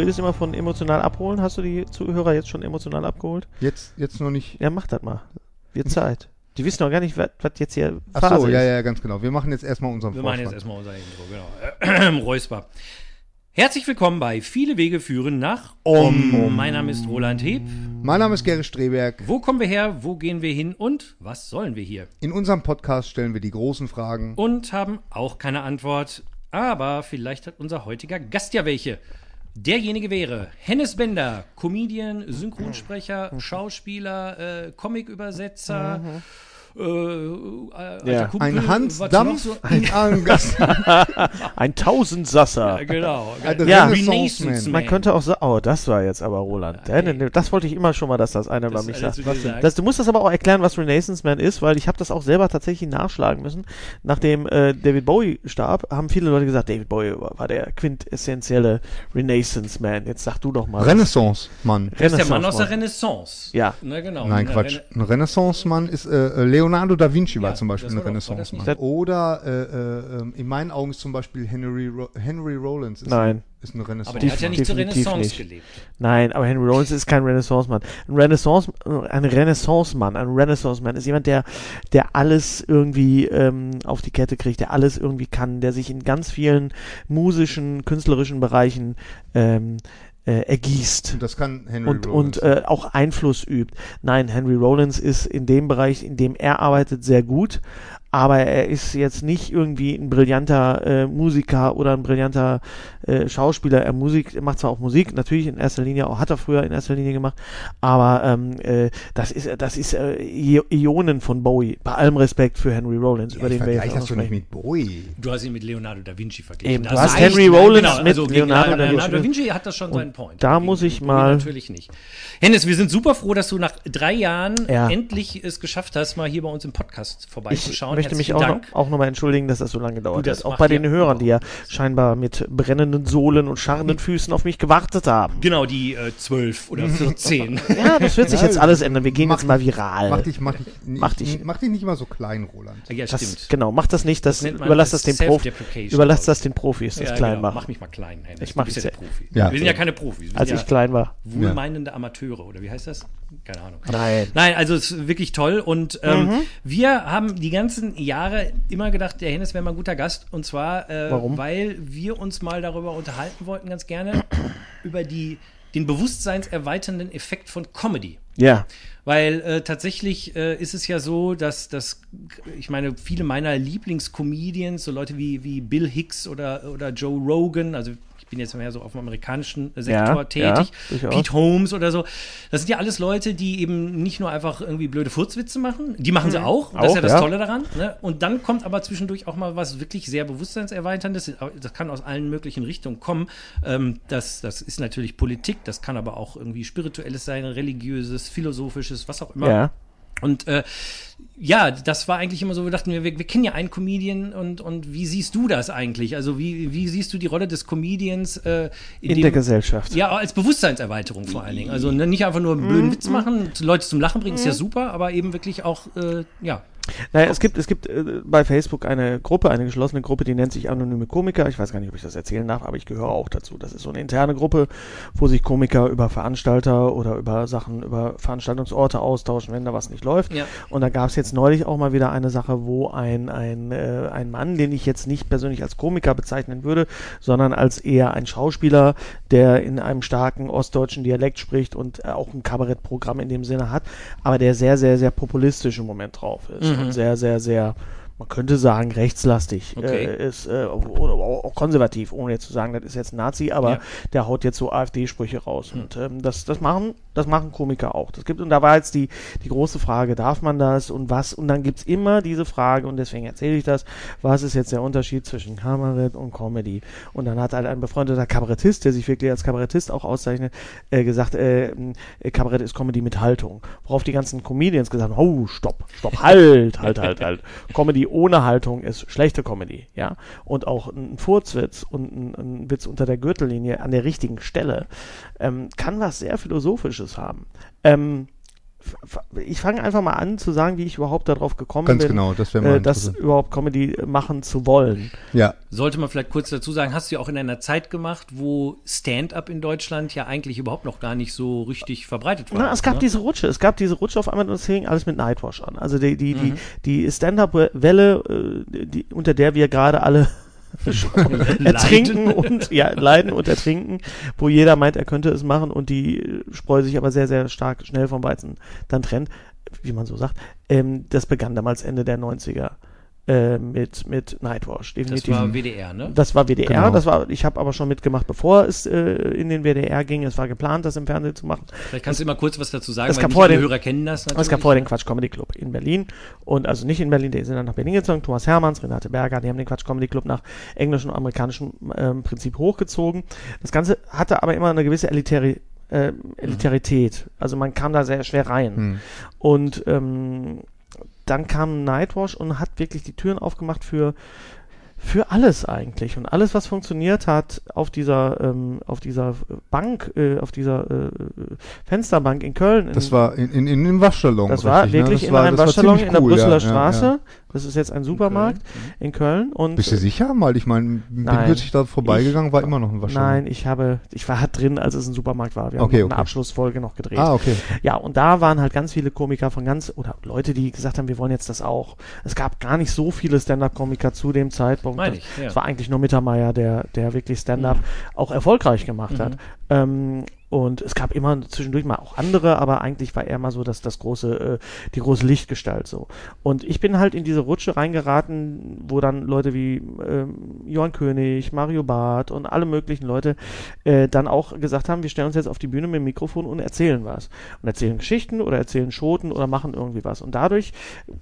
redest immer von emotional abholen. Hast du die Zuhörer jetzt schon emotional abgeholt? Jetzt, jetzt noch nicht. Ja, mach das mal. Wird Zeit. Die wissen noch gar nicht, was was jetzt hier Ach Phase so, ja, ist. ja, ganz genau. Wir machen jetzt erstmal unseren Wir machen jetzt erstmal unser Intro, genau. Räusper. Herzlich willkommen bei Viele Wege führen nach Om. Mein Name ist Roland Heb. Mein Name ist Gerrit Streberg. Wo kommen wir her? Wo gehen wir hin? Und was sollen wir hier? In unserem Podcast stellen wir die großen Fragen. Und haben auch keine Antwort. Aber vielleicht hat unser heutiger Gast ja welche. Derjenige wäre Hennes Bender, Comedian, Synchronsprecher, Schauspieler, äh, Comicübersetzer. Äh, alter Ja. Kumpel, Ein Hans was Dampf, noch so? ein Ein Tausendsasser. Ja, genau. ein Ja. Renaissance Renaissance Man. Man könnte auch sagen, oh, das war jetzt aber Roland. Ja, ne, ne, das wollte ich immer schon mal, dass das einer über Das- mich das sagt. Das, du musst das aber auch erklären, was Renaissance Man ist, weil ich habe das auch selber tatsächlich nachschlagen müssen. Nachdem äh, David Bowie starb, haben viele Leute gesagt, David Bowie war war der quintessentielle Renaissance Man. Jetzt sag du doch mal. Renaissance Mann. Das ist der Mann aus der Renaissance Renaissance. Ja. Na, genau. Nein, Quatsch. Ein Renaissance-Mann ist äh, Leonardo da Vinci war Ja, zum Beispiel ein war war Renaissance-Mann. nicht- Oder äh, äh, ähm, in meinen Augen ist zum Beispiel Henry, Ro Henry Rollins ist, Nein. ist eine Renaissance. Aber der hat ja nicht zur Renaissance nicht. gelebt. Nein, aber Henry Rollins ist kein Renaissance-Mann. Ein Renaissance, ein Renaissance-Mann, ein Renaissance-Mann ist jemand, der, der alles irgendwie ähm, auf die Kette kriegt, der alles irgendwie kann, der sich in ganz vielen musischen, künstlerischen Bereichen ähm, äh, ergießt Und das kann Henry und, Rollins. und äh, auch Einfluss übt. Nein, Henry Rollins ist in dem Bereich, in dem er arbeitet, sehr gut, aber er ist jetzt nicht irgendwie ein brillanter äh, Musiker oder ein brillanter äh, Schauspieler. Er Musik, er macht zwar auch Musik, natürlich in erster Linie, auch hat er früher in erster Linie gemacht, aber ähm, äh, das ist das ist äh, Ionen von Bowie. Bei allem Respekt für Henry Rollins, ja, über ich den wir jetzt auch doch nicht mit Bowie. Du hast ihn mit Leonardo da Vinci verglichen. Eben, du hast. Henry Rollins genau, mit also gegen Leonardo da Leonardo da Vinci. Vinci hat das schon seinen Point. da Gegen muss ich mal- Natürlich nicht. Hennes, wir sind super froh, dass du nach drei Jahren Ja. endlich es geschafft hast, mal hier bei uns im Podcast Ich möchte mich auch noch, auch noch mal entschuldigen, dass das so lange gedauert hat. Auch bei den Hörern, die ja scheinbar mit brennenden Sohlen und scharrenden Füßen auf mich gewartet haben. Genau, die äh, 12 oder 14. Ja, das wird sich jetzt alles ändern. Wir gehen mach jetzt mal viral. Mach dich, mach dich, Mach dich- mach dich nicht mal so klein, Roland. ja, das, stimmt. genau, mach das nicht. Das, Das überlass das das den Profis. Self-Deprecation, Überlass das ich. den Profis, das Ja, klein genau. machen. Mach mich mal klein, Hennes. Ich mach du bist ja der Profi. Ja. Wir sind ja keine Profis. Als ich klein war. wohlmeinende Amateure, oder wie heißt das? Keine Ahnung. Nein. Nein, also es ist wirklich toll. Und ähm, Mhm. wir haben die ganzen Jahre immer gedacht, der Hennes wäre mal ein guter Gast. Und zwar, äh, Warum? weil wir uns mal darüber unterhalten wollten, ganz gerne, über die, den bewusstseinserweiternden Effekt von Comedy. Ja. Weil äh, tatsächlich äh, ist es ja so, dass, dass ich meine, viele meiner Lieblingscomedians, so Leute wie, wie Bill Hicks oder, oder Joe Rogan, also bin jetzt mehr so auf dem amerikanischen äh, Sektor Ja, tätig, ja. Pete Holmes oder so, das sind ja alles Leute, die eben nicht nur einfach irgendwie blöde Furzwitze machen, die machen sie auch, das ist Auch, ja das. Tolle daran. Ne? Und dann kommt aber zwischendurch auch mal was wirklich sehr bewusstseinserweiterndes, das kann aus allen möglichen Richtungen kommen. Ähm, das, das ist natürlich Politik, das kann aber auch irgendwie spirituelles sein, religiöses, philosophisches, was auch immer. Ja. Und äh, ja, das war eigentlich immer so, wir dachten, wir, wir kennen ja einen Comedian und, und wie siehst du das eigentlich? Also wie, wie siehst du die Rolle des Comedians äh, In dem- der Gesellschaft. Ja, als Bewusstseinserweiterung vor allen Dingen. Also ne, nicht einfach nur einen blöden Mhm. Witz machen, Leute zum Lachen bringen, ist ja super, aber eben wirklich auch, äh, ja. Naja, es gibt, es gibt äh, bei Facebook eine Gruppe, eine geschlossene Gruppe, die nennt sich Anonyme Komiker. Ich weiß gar nicht, ob ich das erzählen darf, aber ich gehöre auch dazu. Das ist so eine interne Gruppe, wo sich Komiker über Veranstalter oder über Sachen, über Veranstaltungsorte austauschen, wenn da was nicht läuft. Ja. Und da gab es jetzt neulich auch mal wieder eine Sache, wo ein, ein, äh, ein Mann, den ich jetzt nicht persönlich als Komiker bezeichnen würde, sondern als eher ein Schauspieler, der in einem starken ostdeutschen Dialekt spricht und äh, auch ein Kabarettprogramm in dem Sinne hat, aber der sehr, sehr, sehr populistisch im Moment drauf ist und sehr, sehr, sehr man könnte sagen, rechtslastig Okay. äh, ist äh, oder auch konservativ, ohne jetzt zu sagen, das ist jetzt ein Nazi, aber Ja. der haut jetzt so AfD-Sprüche raus. Und ähm, das, das machen, das machen Komiker auch. Das gibt, und da war jetzt die, die große Frage, darf man das und was? Und dann gibt's immer diese Frage, und deswegen erzähle ich das, was ist jetzt der Unterschied zwischen Kabarett und Comedy? Und dann hat halt ein befreundeter Kabarettist, der sich wirklich als Kabarettist auch auszeichnet, äh, gesagt, äh, äh, Kabarett ist Comedy mit Haltung. Worauf die ganzen Comedians gesagt haben, oh, stopp, stopp, halt, halt, halt, halt. Comedy ohne Haltung ist schlechte Comedy, ja. Und auch ein Furzwitz und ein, ein Witz unter der Gürtellinie an der richtigen Stelle ähm, kann was sehr Philosophisches haben. Ähm, ich fange einfach mal an zu sagen, wie ich überhaupt darauf gekommen Ganz bin, genau, das äh, das überhaupt Comedy machen zu wollen. Ja, Sollte man vielleicht kurz dazu sagen, hast du ja auch in einer Zeit gemacht, wo Stand-up in Deutschland ja eigentlich überhaupt noch gar nicht so richtig verbreitet war. Na, es gab ne? diese Rutsche, es gab diese Rutsche auf einmal und es fing alles mit Nightwash an. Also die, die, die, die Stand-up-Welle, äh, die, unter der wir gerade alle ertrinken und ja, leiden und ertrinken, wo jeder meint, er könnte es machen und die äh, Spreu sich aber sehr, sehr stark schnell vom Weizen dann trennt, wie man so sagt. Ähm, das begann damals Ende der 90er äh, mit, mit Nightwash, Das definitiv. war WDR, ne? Das war WDR, Genau. das war, ich habe aber schon mitgemacht, bevor es äh, in den WDR ging. Es war geplant, das im Fernsehen zu machen. Vielleicht kannst du immer kurz was dazu sagen, Es weil gab vorher den- Hörer kennen das Aber natürlich. es gab vorher den Quatsch Comedy Club in Berlin und also nicht in Berlin, die sind dann nach Berlin gezogen. Thomas Hermanns, Renate Berger, die haben den Quatsch Comedy Club nach englischem und amerikanischem ähm, Prinzip hochgezogen. Das Ganze hatte aber immer eine gewisse Elitäri äh, Elitarität. Also man kam da sehr schwer rein. Hm. Und ähm, dann kam Nightwash und hat wirklich die Türen aufgemacht für für alles eigentlich und alles was funktioniert hat auf dieser ähm, auf dieser Bank äh, auf dieser äh, Fensterbank in Köln das in, war in, in, in einem Waschsalon. das war richtig, ne? wirklich Das in war- einem das Waschsalon in der cool, Brüsseler ja, ja, Straße. Ja. Das ist jetzt ein Supermarkt in Köln und Bist du sicher mal? Ich meine, bin plötzlich da vorbeigegangen, war immer noch ein Waschsalon. Nein, ich habe, ich war drin, als es ein Supermarkt war. Wir haben Okay, noch okay. eine Abschlussfolge noch gedreht. Ah, okay. Ja, und da waren halt ganz viele Komiker von ganz, oder Leute, die gesagt haben, wir wollen jetzt das auch. Es gab gar nicht so viele Stand-Up-Komiker zu dem Zeitpunkt. Meine Es ich, ja. Mhm. war eigentlich nur Mittermeier, der, der wirklich Stand-Up auch erfolgreich gemacht hat. Ähm, und es gab immer zwischendurch mal auch andere, aber eigentlich war er mal so das, das große, äh, die große Lichtgestalt so. Und ich bin halt in diese Rutsche reingeraten, wo dann Leute wie ähm, Johann König, Mario Barth und alle möglichen Leute äh, dann auch gesagt haben, wir stellen uns jetzt auf die Bühne mit dem Mikrofon und erzählen was. Und erzählen Geschichten oder erzählen Schoten oder machen irgendwie was. Und dadurch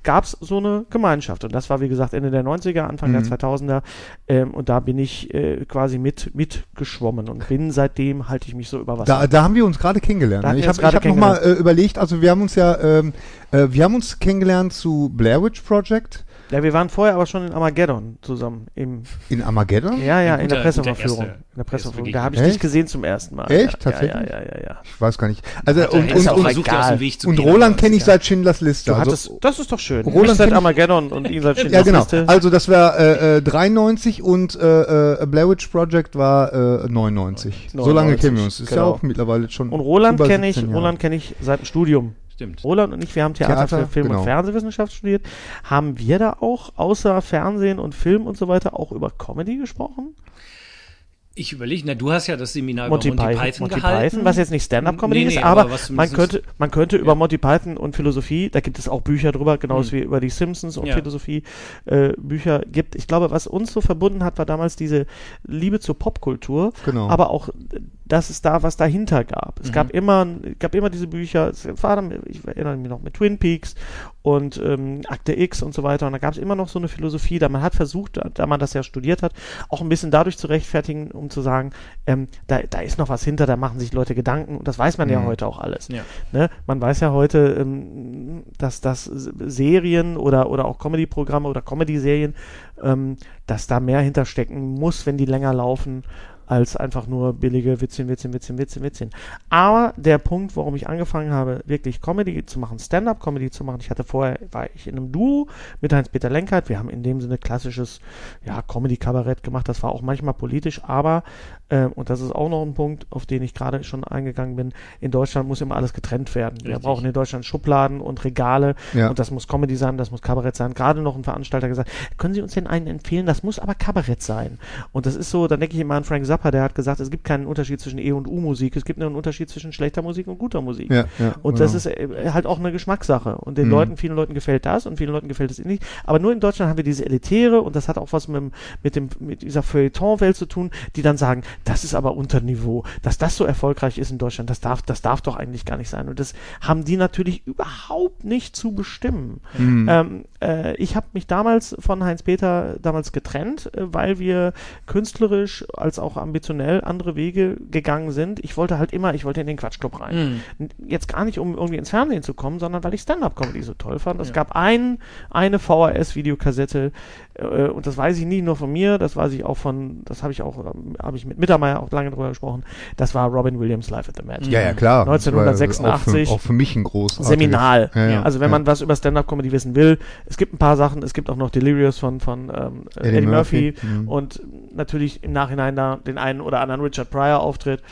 gab es so eine Gemeinschaft. Und das war, wie gesagt, Ende der 90er, Anfang der 2000er. Ähm, und da bin ich äh, quasi mit mitgeschwommen und bin seitdem halte ich mich so über Wasser. Da, da haben wir uns gerade kennengelernt. Ne? Ich habe hab nochmal äh, überlegt, also wir haben uns ja, ähm, äh, wir haben uns kennengelernt zu Blair Witch Project Ja, wir waren vorher aber schon in Armageddon zusammen. Im, in Armageddon. ja, ja, Ein in der Presseverführung. erste- In der Presseverführung. Da habe ich Begegnung. dich gesehen zum ersten Mal. Echt? Ja, Tatsächlich? Ja, ja, ja, ja. Ich weiß gar nicht. Also Hat und, und, und, versucht, ja aus dem Weg zu und Roland kenne ich seit Schindlers Liste. Du Also, hattest, das ist doch schön. Roland seit Armageddon und ihn seit ja, Schindlers genau. Liste. Also das war äh, äh, 93 und äh, äh, Blair Witch Project war äh, 99. So lange 99, kennen wir uns. Ist ja genau. auch mittlerweile schon. Und Roland kenne ich, 17 Jahre. Roland kenne ich seit dem Studium. Stimmt. Roland und ich, wir haben Theater, Theater, für Film genau. und Fernsehwissenschaft studiert. Haben wir da auch außer Fernsehen und Film und so weiter auch über Comedy gesprochen? Ich überlege, na, du hast ja das Seminar Monty, über Monty Python, Python Monty gehalten. Python, was jetzt nicht Stand-up-Comedy Nee, nee, ist, aber aber, man könnte, man könnte über Monty Python und Philosophie, da gibt es auch Bücher drüber, genauso Hm. wie über die Simpsons und Ja. Philosophie äh, Bücher gibt. Ich glaube, was uns so verbunden hat, war damals diese Liebe zur Popkultur, Genau. aber auch dass es da was dahinter gab. Mhm. Es gab immer, gab immer diese Bücher, es war ich erinnere mich noch mit Twin Peaks und ähm, Akte X und so weiter. Und da gab es immer noch so eine Philosophie, da man hat versucht, da, man das ja studiert hat, auch ein bisschen dadurch zu rechtfertigen, um zu sagen, ähm, da, da ist noch was hinter, da machen sich Leute Gedanken und das weiß man ja Mhm. heute auch alles. Ja. Ne? Man weiß ja heute, ähm, dass das Serien oder, oder auch Comedy-Programme oder Comedy-Serien, ähm, dass da mehr hinterstecken muss, wenn die länger laufen, als einfach nur billige Witzchen, Witzchen, Witzchen, Witzchen, Witzchen. Aber der Punkt, warum ich angefangen habe, wirklich Comedy zu machen, Stand-up-Comedy zu machen, ich hatte vorher, war ich in einem Duo mit Heinz-Peter Lenkert, wir haben in dem Sinne klassisches, ja, Comedy-Kabarett gemacht, das war auch manchmal politisch, aber, äh, und das ist auch noch ein Punkt, auf den ich gerade schon eingegangen bin, in Deutschland muss immer alles getrennt werden. Wir Richtig. brauchen in Deutschland Schubladen und Regale Ja. und das muss Comedy sein, das muss Kabarett sein. Gerade noch ein Veranstalter gesagt, können Sie uns denn einen empfehlen? Das muss aber Kabarett sein. Und das ist so, dann denke ich immer an Frank Zappa, der hat gesagt, es gibt keinen Unterschied zwischen E und U-Musik, es gibt nur einen Unterschied zwischen schlechter Musik und guter Musik. Ja, ja, Und das genau. ist äh, halt auch eine Geschmackssache. Und den Mhm. Leuten, vielen Leuten gefällt das und vielen Leuten gefällt es nicht. Aber nur in Deutschland haben wir diese Elitäre und das hat auch was mit, dem- mit, dem, mit dieser Feuilleton-Welt zu tun, die dann sagen, das ist aber unter Niveau. Dass das so erfolgreich ist in Deutschland, das darf, das darf doch eigentlich gar nicht sein. Und das haben die natürlich überhaupt nicht zu bestimmen. Mhm. Ähm, äh, ich habe mich damals von Heinz-Peter damals getrennt, äh, weil wir künstlerisch als auch ambitionell andere Wege gegangen sind. Ich wollte halt immer, ich wollte in den Quatschclub rein. N- Jetzt gar nicht, um irgendwie ins Fernsehen zu kommen, sondern weil ich Stand-Up-Comedy so toll fand. Es gab ein, eine VHS-Videokassette äh, und das weiß ich nie nur von mir, das weiß ich auch von, das habe ich auch, ähm, habe ich mit Mittermeier auch lange drüber gesprochen. Das war Robin Williams Live at the Magic. Ja, ja, klar. Das war 1986. Auch für, auch für mich ein großartiges. Seminal. Ja, ja, also wenn ja. man was über Stand-Up-Comedy wissen will, es gibt ein paar Sachen, es gibt auch noch Delirious von, von ähm, Eddie, Eddie Murphy, Murphy, mhm. und natürlich im Nachhinein da den einen oder anderen Richard Pryor Auftritt.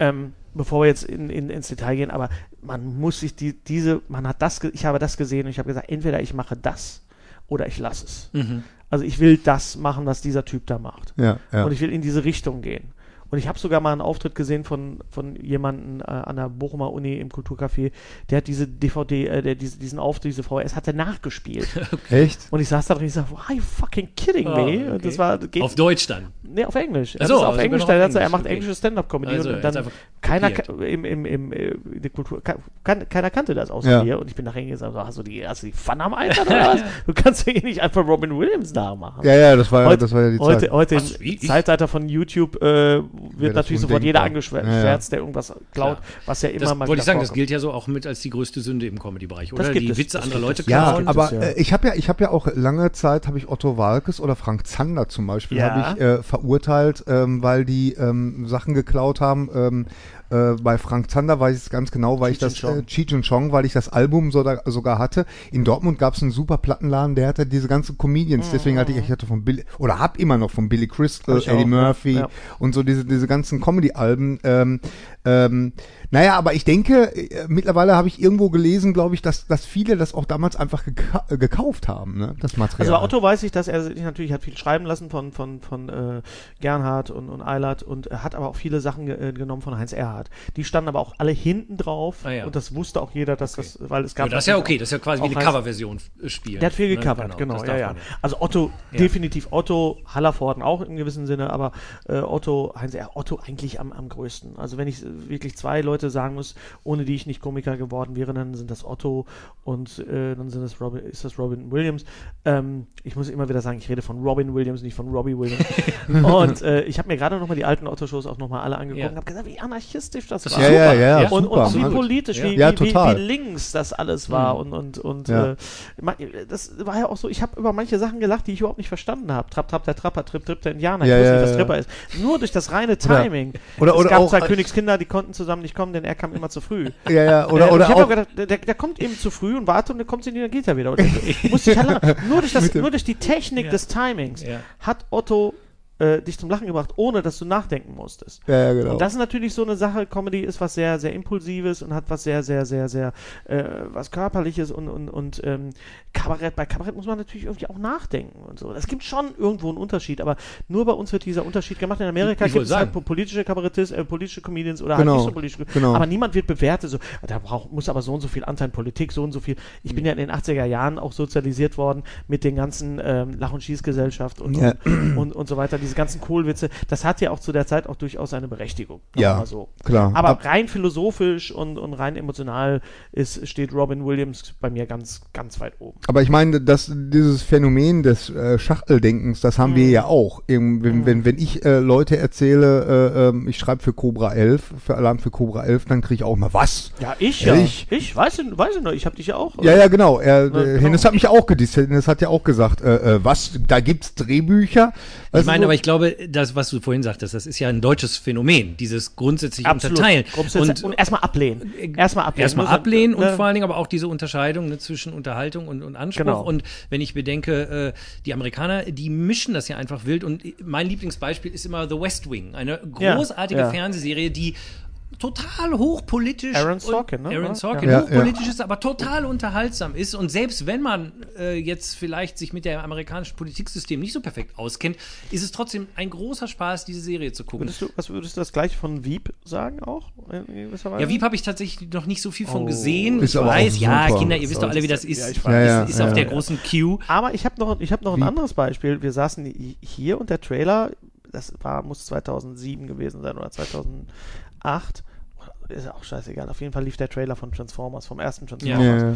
Ähm, bevor wir jetzt in, in, ins Detail gehen, aber man muss sich die, diese, man hat das, ge- ich habe das gesehen und ich habe gesagt, entweder ich mache das oder ich lasse es. Mhm. Also ich will das machen, was dieser Typ da macht. Ja, ja. Und ich will in diese Richtung gehen. Und ich habe sogar mal einen Auftritt gesehen von, von jemandem äh, an der Bochumer Uni im Kulturcafé, der hat diese DVD, äh, der diese, diesen Auftritt, diese VHS, hat er nachgespielt. Echt? Und ich saß da drin und ich sag, are you fucking kidding Oh, me? okay. Und das war, geht, Auf Deutsch dann. Nee, auf Englisch. So, Er es auf also Englisch, auf hat, er Englisch, macht okay. englische Stand-Up-Comedy Also, und dann keiner, im, im, im, äh, in der Kultur, ka- kan, keiner kannte das außer Ja. mir und ich bin nachher hingegangen und gesagt, hast du die, hast du die Pfanne am Eintern oder was? Du kannst ja hier nicht einfach Robin Williams nachmachen. Ja, ja, das war, ja- Heute- das war ja die Heute, Zeit. heute Was, im Zeitalter von YouTube äh, wird das natürlich sofort jeder angeschwärzt, Ja, ja. der irgendwas klaut, Klar. was ja immer Das mal wollte ich sagen, das vorkommt. gilt ja so auch mit als die größte Sünde im Comedy-Bereich, oder? gibt Die es, Witze das anderer Leute es. Ja, klauen. aber äh, ich habe ja, ich habe ja auch lange Zeit habe ich Otto Walkes oder Frank Zander zum Beispiel habe ich äh, verurteilt, ähm, weil die ähm, Sachen geklaut haben. Ähm, äh, bei Frank Zander weiß ich es ganz genau, weil ich Cheech das and Chong. äh, Cheech and Chong, weil ich das Album so da, sogar hatte. In Dortmund gab es einen super Plattenladen, der hatte diese ganzen Comedians. Deswegen hatte ich, ich hatte von Billy oder hab immer noch von Billy Crystal, ich Eddie auch, Murphy ja. Und so diese diese ganzen Comedy-Alben. Ähm, ähm, naja, aber ich denke, äh, mittlerweile habe ich irgendwo gelesen, glaube ich, dass, dass viele das auch damals einfach geka äh, gekauft haben, ne? das Material. Also bei Otto weiß ich, dass er sich natürlich hat viel schreiben lassen von, von, von äh, Gernhardt und, und Eilert und hat aber auch viele Sachen ge äh, genommen von Heinz Erhardt. Die standen aber auch alle hinten drauf Ah, ja. und das wusste auch jeder, dass das, weil es Ja, gab. das ist ja okay, das ist ja quasi wie eine Coverversion spielen. Der hat viel Ne? gecovert, genau, das ja, ja. Also Otto, Ja. definitiv Otto, Hallervorden auch im gewissen Sinne, aber äh, Otto, Heinz R. Otto eigentlich am, am größten. Also wenn ich äh, wirklich zwei Leute sagen muss, ohne die ich nicht Komiker geworden wäre, dann sind das Otto und äh, dann sind das Robin, ist das Robin Williams. Ähm, ich muss immer wieder sagen, ich rede von Robin Williams, nicht von Robbie Williams. und äh, ich habe mir gerade nochmal die alten Otto-Shows auch nochmal alle angeguckt Ja. und habe gesagt, wie anarchistisch das, Das war. ja, ja, super. ja, Ja. Und, super. und wie politisch, Ja. wie, Ja, wie, wie, wie links das alles war. Und, und, und Ja. äh, das war ja auch so, ich habe über manche Sachen gelacht, die ich überhaupt nicht verstanden habe. Trapp, Trapp, der Trapper, Trip, Trip, der Indianer. Ja, ich wusste ja, nicht, was ja. Tripper ist. Nur durch das reine Timing. oder- es oder gab auch- zwei Königskinder, die konnten zusammen nicht kommen, denn er kam immer zu früh. ja, ja, oder, Äh, oder ich habe auch, gedacht, der, der, der kommt eben zu früh und wartet und dann kommt sie nie, dann geht er wieder. Und ich ich halt lachen. nur, durch das, nur durch die Technik Ja. des Timings Ja. hat Otto äh, dich zum Lachen gebracht, ohne dass du nachdenken musstest. ja, ja, genau. Und das ist natürlich so eine Sache, Comedy ist was sehr, sehr Impulsives und hat was sehr, sehr, sehr, sehr, äh, was Körperliches und, und, und ähm, Kabarett, bei Kabarett muss man natürlich irgendwie auch nachdenken und so. Es gibt schon irgendwo einen Unterschied, aber nur bei uns wird dieser Unterschied gemacht. In Amerika gibt es halt politische Kabarettisten, äh, politische Comedians oder Genau, halt nicht so politische. genau. Aber niemand wird bewertet, so, da braucht, muss aber so und so viel Anteil Politik, so und so viel. Ich bin ja in den 80er Jahren auch sozialisiert worden mit den ganzen ähm, Lach- und Schießgesellschaft und, Ja. und, und, und so weiter, diese ganzen Kohlwitze. Das hat ja auch zu der Zeit auch durchaus eine Berechtigung. Sagen wir Ja, mal so. klar. Aber Ab- rein philosophisch und, und rein emotional ist, steht Robin Williams bei mir ganz, ganz weit oben. Aber ich meine, dass dieses Phänomen des äh, Schachteldenkens, das haben Mhm. wir ja auch. Wenn, wenn, wenn ich äh, Leute erzähle, äh, ähm, ich schreibe für Cobra 11, für Alarm für Cobra 11, dann kriege ich auch mal was. Ja, ich ja. Ich? Ich, weiß, ich- weiß ich noch, ich habe dich ja auch. Ja, ja, genau. Er, Na, äh, genau. Hennes hat mich auch gedisst. Hennes hat ja auch gesagt, äh, äh, was, da gibt's Drehbücher. Ich meine, so? Aber ich glaube, das, was du vorhin sagtest, das ist ja ein deutsches Phänomen, dieses grundsätzliche Absolut. Unterteilen. Grundsätzlich- Und, erstmal ablehnen. Erstmal ablehnen. Erstmal ablehnen und vor allen Dingen aber auch diese Unterscheidung ne, zwischen Unterhaltung und, und Anspruch. Genau. Und wenn ich bedenke, äh, die Amerikaner, die mischen das ja einfach wild. Und mein Lieblingsbeispiel ist immer The West Wing, eine Ja, großartige ja. Fernsehserie, die total hochpolitisch Aaron und- Sorkin, ne? Aaron. Sorkin, Ja, hochpolitisch ist, aber total unterhaltsam ist. Und selbst wenn man äh, jetzt vielleicht sich mit dem amerikanischen Politiksystem nicht so perfekt auskennt, ist es trotzdem ein großer Spaß, diese Serie zu gucken. Würdest du, was würdest du das gleiche von Wieb sagen auch? Ja, Wieb habe ich tatsächlich noch nicht so viel von Oh. gesehen. Ist ich aber auch weiß, ja. Kinder, ihr wisst doch alle, wie das ist. Ja, ich ist, weiß. Ja, ja, ist ja. auf der großen Queue. Aber ich habe noch, ich hab noch ein anderes Beispiel. Wir saßen hi- hier und der Trailer, das war, muss 2007 gewesen sein oder 2008. Ist ja auch scheißegal. Auf jeden Fall lief der Trailer von Transformers, vom ersten Transformers. ja.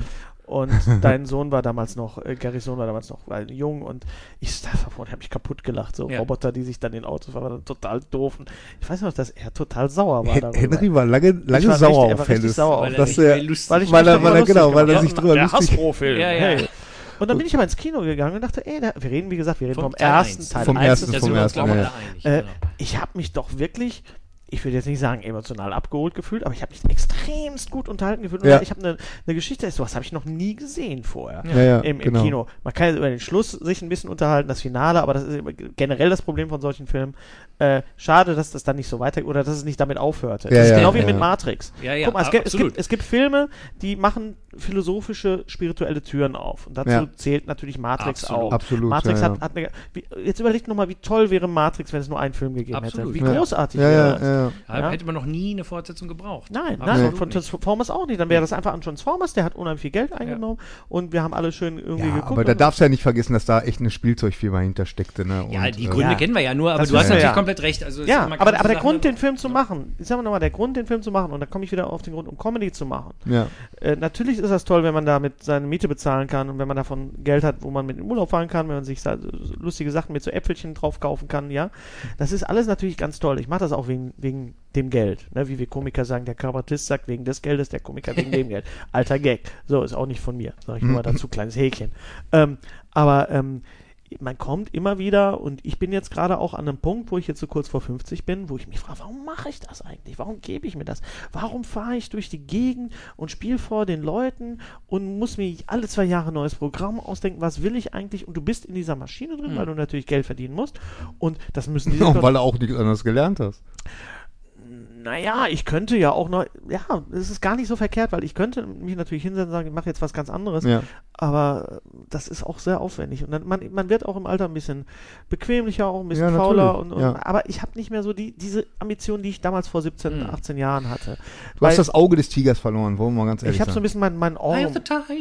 Und dein Sohn war damals noch, äh, Garys Sohn war damals noch äh, jung und ich habe ich kaputt gelacht. So Ja. Roboter, die sich dann in Autos fahren, waren total doof. Und ich weiß noch, dass er total sauer war darüber. Henry war lange, lange war sauer richtig- er war auf richtig Hennes. sauer auf Weil er dass er, weil ich weil mich er, weil er, genau, weil er sich drüber der lustig Hasbro-Film. Ja, ja. Hey. Und dann bin ich aber ins Kino gegangen und dachte, ey, da, wir reden, wie gesagt, wir reden Vom vom, Teil ersten eins. Teil. Vom eins ersten, vom ersten, ich, ja. einig. äh, ich habe mich doch wirklich, ich will jetzt nicht sagen emotional abgeholt gefühlt, aber ich habe mich extremst gut unterhalten gefühlt. Und Ja. Ich habe eine eine Geschichte, sowas habe ich noch nie gesehen vorher Ja, ja, im, im genau. Kino. Man kann jetzt über den Schluss sich ein bisschen unterhalten, das Finale, aber das ist generell das Problem von solchen Filmen. Äh, schade, dass das dann nicht so weiter oder dass es nicht damit aufhörte. Ja, das ist ja, genau wie ja. mit Matrix. Ja, ja, Guck mal, es, gibt, es, gibt, es gibt Filme, die machen philosophische, spirituelle Türen auf. Und dazu Ja. zählt natürlich Matrix Absolut. auch. Absolut, Matrix ja, hat, ja. hat eine. Wie, jetzt überlegt nochmal, wie toll wäre Matrix, wenn es nur einen Film gegeben Absolut. hätte. Wie Ja. großartig Ja, wäre ja, das. ja, ja. Da Ja. hätte man noch nie eine Fortsetzung gebraucht. Nein, nein, von nicht. Transformers auch nicht. Dann wäre das einfach an Transformers, der hat unheimlich viel Geld eingenommen und wir haben alle schön irgendwie Ja, geguckt. aber da darfst du ja nicht vergessen, dass da echt eine Spielzeugfirma hintersteckte. Ne? Ja, Und, die äh, Gründe Ja. kennen wir ja nur, aber Das du hast natürlich ja. Komplett recht. Also Ja, aber, aber der Grund, den Film zu machen, ich sag mal nochmal, der Grund, den Film zu machen, und da komme ich wieder auf den Grund, um Comedy zu machen. Ja. Äh, natürlich ist das toll, wenn man damit seine Miete bezahlen kann und wenn man davon Geld hat, wo man mit in den Urlaub fahren kann, wenn man sich lustige Sachen mit so Äpfelchen drauf kaufen kann, ja. Das ist alles natürlich ganz toll. Ich mache das auch wegen, wegen dem Geld. Ne? Wie wir Komiker sagen, der Kabarettist sagt wegen des Geldes, der Komiker wegen dem Geld. Alter Gag. So, ist auch nicht von mir. Sag ich nur mal dazu, kleines Häkchen. Ähm, aber ähm, man kommt immer wieder und ich bin jetzt gerade auch an einem Punkt, wo ich jetzt so kurz vor 50 bin, wo ich mich frage, warum mache ich das eigentlich? Warum gebe ich mir das? Warum fahre ich durch die Gegend und spiele vor den Leuten und muss mir alle zwei Jahre ein neues Programm ausdenken? Was will ich eigentlich? Und du bist in dieser Maschine drin, weil du natürlich Geld verdienen musst und das müssen die Auch weil du auch nichts anderes gelernt hast. Naja, ich könnte ja auch noch, ja, es ist gar nicht so verkehrt, weil ich könnte mich natürlich hinsetzen und sagen, ich mache jetzt was ganz anderes, Ja. aber das ist auch sehr aufwendig. Und dann, man, man wird auch im Alter ein bisschen bequemlicher, auch ein bisschen Ja, fauler. Und, und, ja. Aber ich habe nicht mehr so die, diese Ambition, die ich damals vor 17, Hm. 18 Jahren hatte. Du hast das Auge des Tigers verloren, wollen wir mal ganz ehrlich ich habe so ein bisschen mein, mein Orm,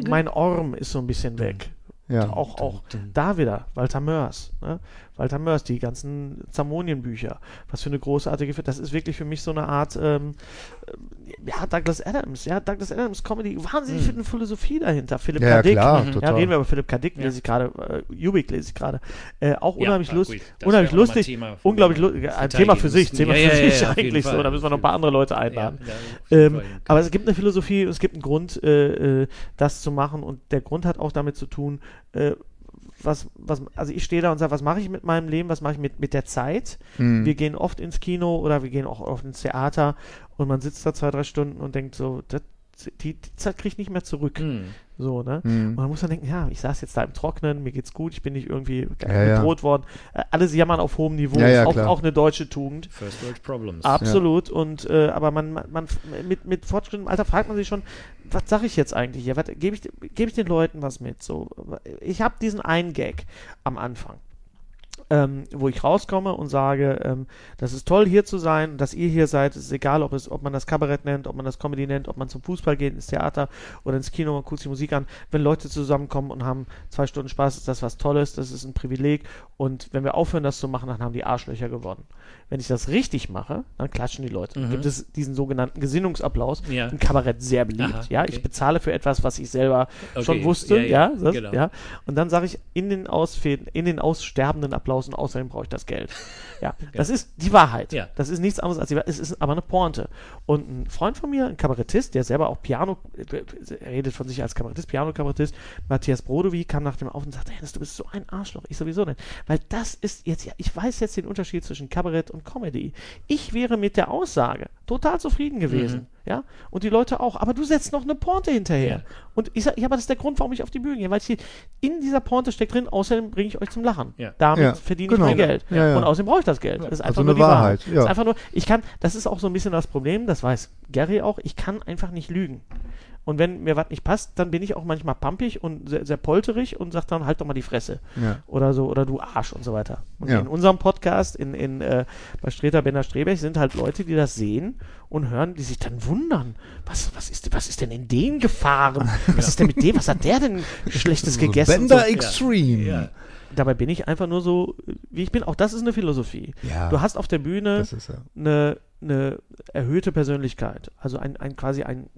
mein Orm ist so ein bisschen weg. ja. Auch, auch da wieder, Walter Mörs. Ne? Walter Mörs, die ganzen Zamonien-Bücher. Was für eine großartige, das ist wirklich für mich so eine Art, ähm, äh, ja, Douglas Adams, ja, Douglas Adams Comedy, wahnsinnig viel eine Philosophie dahinter. Philipp Ja, ja, K. Dick, klar, ja, total. reden wir über Philipp K. Dick, Ja. lese ich gerade, äh, Ubik lese ich gerade. Äh, auch Ja, unheimlich lustig, gut, das unheimlich lustig, unglaublich lustig, ein Thema für sich. Thema Ja, für ja, sich ja, eigentlich so, Fall. da müssen wir noch ein paar andere Leute einladen. Ja, ja, Ähm, aber es gibt eine Philosophie, es gibt einen Grund, äh, äh, das zu machen und der Grund hat auch damit zu tun, äh, was, was, also ich stehe da und sage, was mache ich mit meinem Leben, was mache ich mit, mit der Zeit? Hm. Wir gehen oft ins Kino oder wir gehen auch oft ins Theater und man sitzt da zwei, drei Stunden und denkt so, das, die, die Zeit kriege ich nicht mehr zurück. Hm. So, ne? Hm. Und dann muss man denken, ja, ich saß jetzt da im Trocknen, mir geht's gut, ich bin nicht irgendwie Ja, ja. bedroht worden. Äh, alles jammern auf hohem Niveau, Ja, ja, ist auch, auch eine deutsche Tugend. First World Problems. Absolut. Und äh, aber man, man, man mit, mit fortschrittendem Alter fragt man sich schon, was sage ich jetzt eigentlich hier? Gebe ich, gebe ich den Leuten was mit? So, ich habe diesen einen Gag am Anfang. Ähm, wo ich rauskomme und sage, ähm, das ist toll hier zu sein, dass ihr hier seid, es ist egal, ob, es, ob man das Kabarett nennt, ob man das Comedy nennt, ob man zum Fußball geht, ins Theater oder ins Kino und guckt sich Musik an. Wenn Leute zusammenkommen und haben zwei Stunden Spaß, ist das was Tolles, das ist ein Privileg und wenn wir aufhören, das zu machen, dann haben die Arschlöcher gewonnen. Wenn ich das richtig mache, dann klatschen die Leute. Dann Mhm. gibt es diesen sogenannten Gesinnungsapplaus. Ja. Im Kabarett sehr beliebt. Aha, ja, okay. ich bezahle für etwas, was ich selber Okay, schon wusste. ja, Ja, das, genau. ja. Und dann sage ich in den Ausfäden, in den aussterbenden Applaus und außerdem brauche ich das Geld. Ja, das ist die Wahrheit. Ja. Das ist nichts anderes als die Wahrheit. Es ist aber eine Pointe. Und ein Freund von mir, ein Kabarettist, der selber auch Piano, redet von sich als Kabarettist, Piano-Kabarettist, Matthias Brodowy, kam nach dem auf und sagte, Hennes, du bist so ein Arschloch. Ich sowieso nicht. Weil das ist jetzt, ja, ich weiß jetzt den Unterschied zwischen Kabarett und Comedy. Ich wäre mit der Aussage total zufrieden gewesen. Mhm. Ja, und die Leute auch. Aber du setzt noch eine Pointe hinterher. Ja. Und ich sage, ja, aber das ist der Grund, warum ich auf die Bühne gehe, weil ich hier, in dieser Pointe steckt drin, außerdem bringe ich euch zum Lachen. Ja. Damit Ja, verdiene genau. ich mein Geld. Ja, ja. Und außerdem brauche ich das Geld. Das ist einfach Also nur eine die Wahrheit. Wahrheit, ja. Das ist einfach nur, ich kann, das ist auch so ein bisschen das Problem, das weiß Gary auch, ich kann einfach nicht lügen. Und wenn mir was nicht passt, dann bin ich auch manchmal pampig und sehr, sehr polterig und sage dann, halt doch mal die Fresse. Ja. Oder so, oder du Arsch und so weiter. Und Ja. in unserem Podcast, in, in, äh, bei Streter Bender Strebech, sind halt Leute, die das sehen und hören, die sich dann wundern. Was, was, ist, was ist denn in den gefahren? Was ist denn mit dem? Was hat der denn Schlechtes gegessen? Bender so. Extreme. Ja. Dabei bin ich einfach nur so, wie ich bin. Auch das ist eine Philosophie. Du hast auf der Bühne eine, eine erhöhte Persönlichkeit. Also ein, ein quasi ein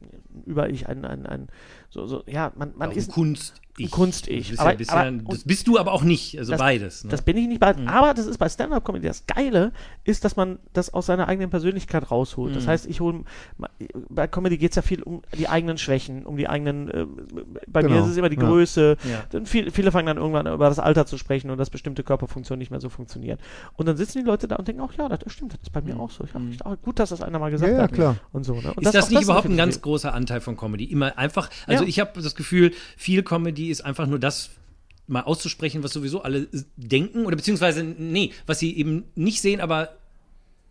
Über-Ich, ein, ein, ein, so, so ja, man, man Auch ist Kunst. Ich. Kunst-Ich. Bist, Aber- ja, bist aber- ja, das bist du aber auch nicht. Also Das- beides. Ne? Das bin ich nicht bei. Aber das ist bei Stand-Up-Comedy. Das Geile ist, dass man das aus seiner eigenen Persönlichkeit rausholt. Mhm. Das heißt, ich hole. Bei Comedy geht es ja viel um die eigenen Schwächen, um die eigenen. Äh, bei mir Genau. ist es immer die Ja. Größe. Ja. Dann viel, viele fangen dann irgendwann über das Alter zu sprechen und dass bestimmte Körperfunktionen nicht mehr so funktionieren. Und dann sitzen die Leute da und denken, ach ja, das stimmt, das ist bei mir auch so. Ich hab echt, auch gut, dass das einer mal gesagt Ja, ja, hat. klar. Und so, ne? und ist das, auch nicht überhaupt ein ich ganz großer Anteil von Comedy? Immer einfach, also Ja. ich habe das Gefühl, viel Comedy ist einfach nur das mal auszusprechen, was sowieso alle denken oder beziehungsweise, nee, was sie eben nicht sehen, aber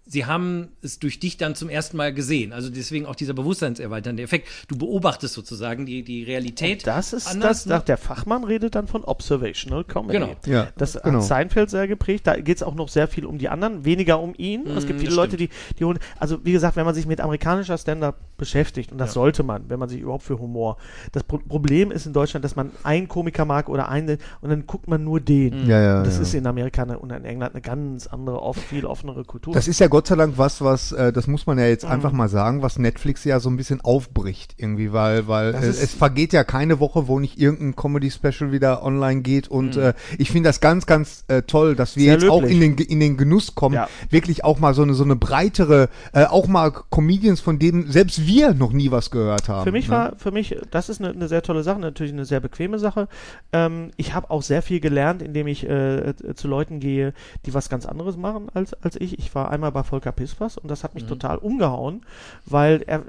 sie haben es durch dich dann zum ersten Mal gesehen. Also deswegen auch dieser bewusstseinserweiternde Effekt. Du beobachtest sozusagen die, die Realität. Das ist anders, das, ne? der Fachmann redet dann von Observational Comedy. Genau. Ja, Das genau. hat Seinfeld sehr geprägt. Da geht es auch noch sehr viel um die anderen, weniger um ihn. es gibt Mm, viele Leute, die, die holen. Also, wie gesagt, wenn man sich mit amerikanischer Stand-up beschäftigt, und das Ja. sollte man, wenn man sich überhaupt für Humor. Das Pro Problem ist in Deutschland, dass man einen Komiker mag oder einen, und dann guckt man nur den. Ja, ja, Und das ja. ist in Amerika und in England eine ganz andere, oft viel offenere Kultur. Das ist ja Gott sei Dank was, was, äh, das muss man ja Mhm. jetzt einfach mal sagen, was Netflix ja so ein bisschen aufbricht irgendwie, weil, weil äh, es vergeht ja keine Woche, wo nicht irgendein Comedy-Special wieder online geht und äh, ich finde das ganz, ganz äh, toll, dass wir Mhm. Sehr jetzt auch löblich. in den, in den Genuss kommen, Ja. wirklich auch mal so eine, so eine breitere, äh, auch mal Comedians, von denen selbst wir noch nie was gehört haben. Für mich ne? war, für mich, das ist eine, eine sehr tolle Sache, natürlich eine sehr bequeme Sache. Ähm, ich habe auch sehr viel gelernt, indem ich äh, äh, zu Leuten gehe, die was ganz anderes machen als, als ich. Ich war einmal bei Volker Pispers und das hat mich total umgehauen, weil er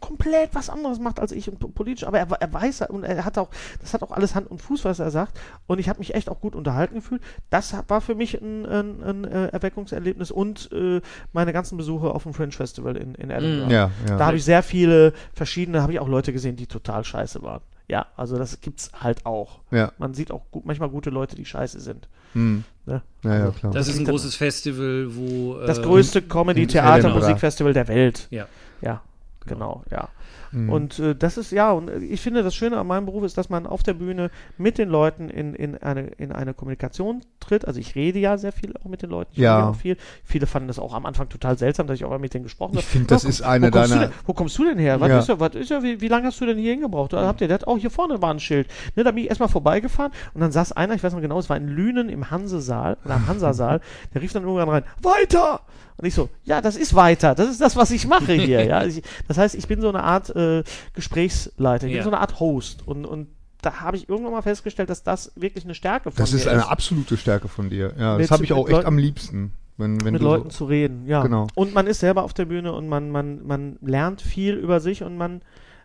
komplett was anderes macht als ich und po- politisch, aber er, er weiß und er hat auch, das hat auch alles Hand und Fuß, was er sagt. Und ich habe mich echt auch gut unterhalten gefühlt. Das war für mich ein, ein, ein äh, Erweckungserlebnis und äh, meine ganzen Besuche auf dem Fringe Festival in, in Edinburgh. Ja, ja. Da habe ich sehr viele verschiedene, habe ich auch Leute gesehen, die total scheiße waren. Ja, also das gibt's halt auch. ja. Man sieht auch gut, manchmal gute Leute, die scheiße sind. Hm. Ne? Ja, ja, Also, klar. Das ist ein großes Festival, wo. Das größte Comedy, in Theater, Edinburgh. Musikfestival der Welt. Ja. Ja, genau, ja. Mhm. Und äh, das ist, ja, und äh, ich finde, das Schöne an meinem Beruf ist, dass man auf der Bühne mit den Leuten in, in, eine, in eine Kommunikation tritt. Also ich rede ja sehr viel auch mit den Leuten. Ich Ja. auch viel. Viele fanden das auch am Anfang total seltsam, dass ich auch mit denen gesprochen habe. Ich finde, das Ja, ist wo eine du deiner- denn, Wo kommst du denn her? Was Ja. ist ja, was ist ja, wie, wie lange hast du denn hier hingebraucht? Da habt ihr das? Oh, hier vorne war ein Schild. Ne, da bin ich erstmal vorbeigefahren und dann saß einer, ich weiß noch genau, es war in Lünen im Hansesaal, oder am Hansasaal, der rief dann irgendwann rein, weiter! Und ich so, ja, das ist weiter, das ist das, was ich mache hier. ja. Ich, das heißt, ich bin so eine Art äh, Gesprächsleiter, ich Ja. bin so eine Art Host und, und da habe ich irgendwann mal festgestellt, dass das wirklich eine Stärke von Das mir ist eine absolute Stärke von dir. Ja, Mit- das habe ich auch echt Leuten- am liebsten. Wenn, wenn mit du Leuten so, zu reden, ja. Genau. Und man ist selber auf der Bühne und man, man, man lernt viel über sich und man,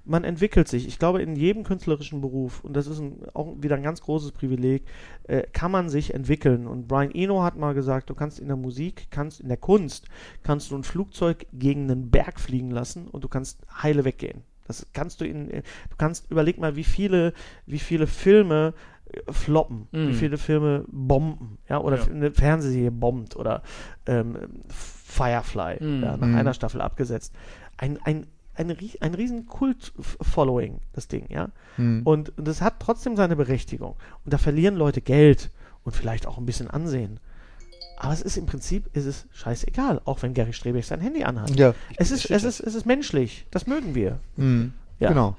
man entwickelt sich. Ich glaube, in jedem künstlerischen Beruf, und das ist ein, auch wieder ein ganz großes Privileg, äh, kann man sich entwickeln. Und Brian Eno hat mal gesagt, du kannst in der Musik, kannst in der Kunst, kannst du ein Flugzeug gegen einen Berg fliegen lassen und du kannst heile weggehen. Das kannst du in, du kannst, überleg mal, wie viele, wie viele Filme äh, floppen, wie Mhm. viele Filme bomben, ja, oder Ja. eine Fernsehserie bombt oder ähm, Firefly, Mhm. ja, nach Mhm. einer Staffel abgesetzt. Ein, ein, ein, ein riesen Kult-Following, das Ding, ja. Hm. Und, und das hat trotzdem seine Berechtigung. Und da verlieren Leute Geld und vielleicht auch ein bisschen Ansehen. Aber es ist im Prinzip, ist es scheißegal, auch wenn Gary Strebech sein Handy anhat. ja. Es ist, es, ist, es ist menschlich, das mögen wir. Hm. Ja. Genau.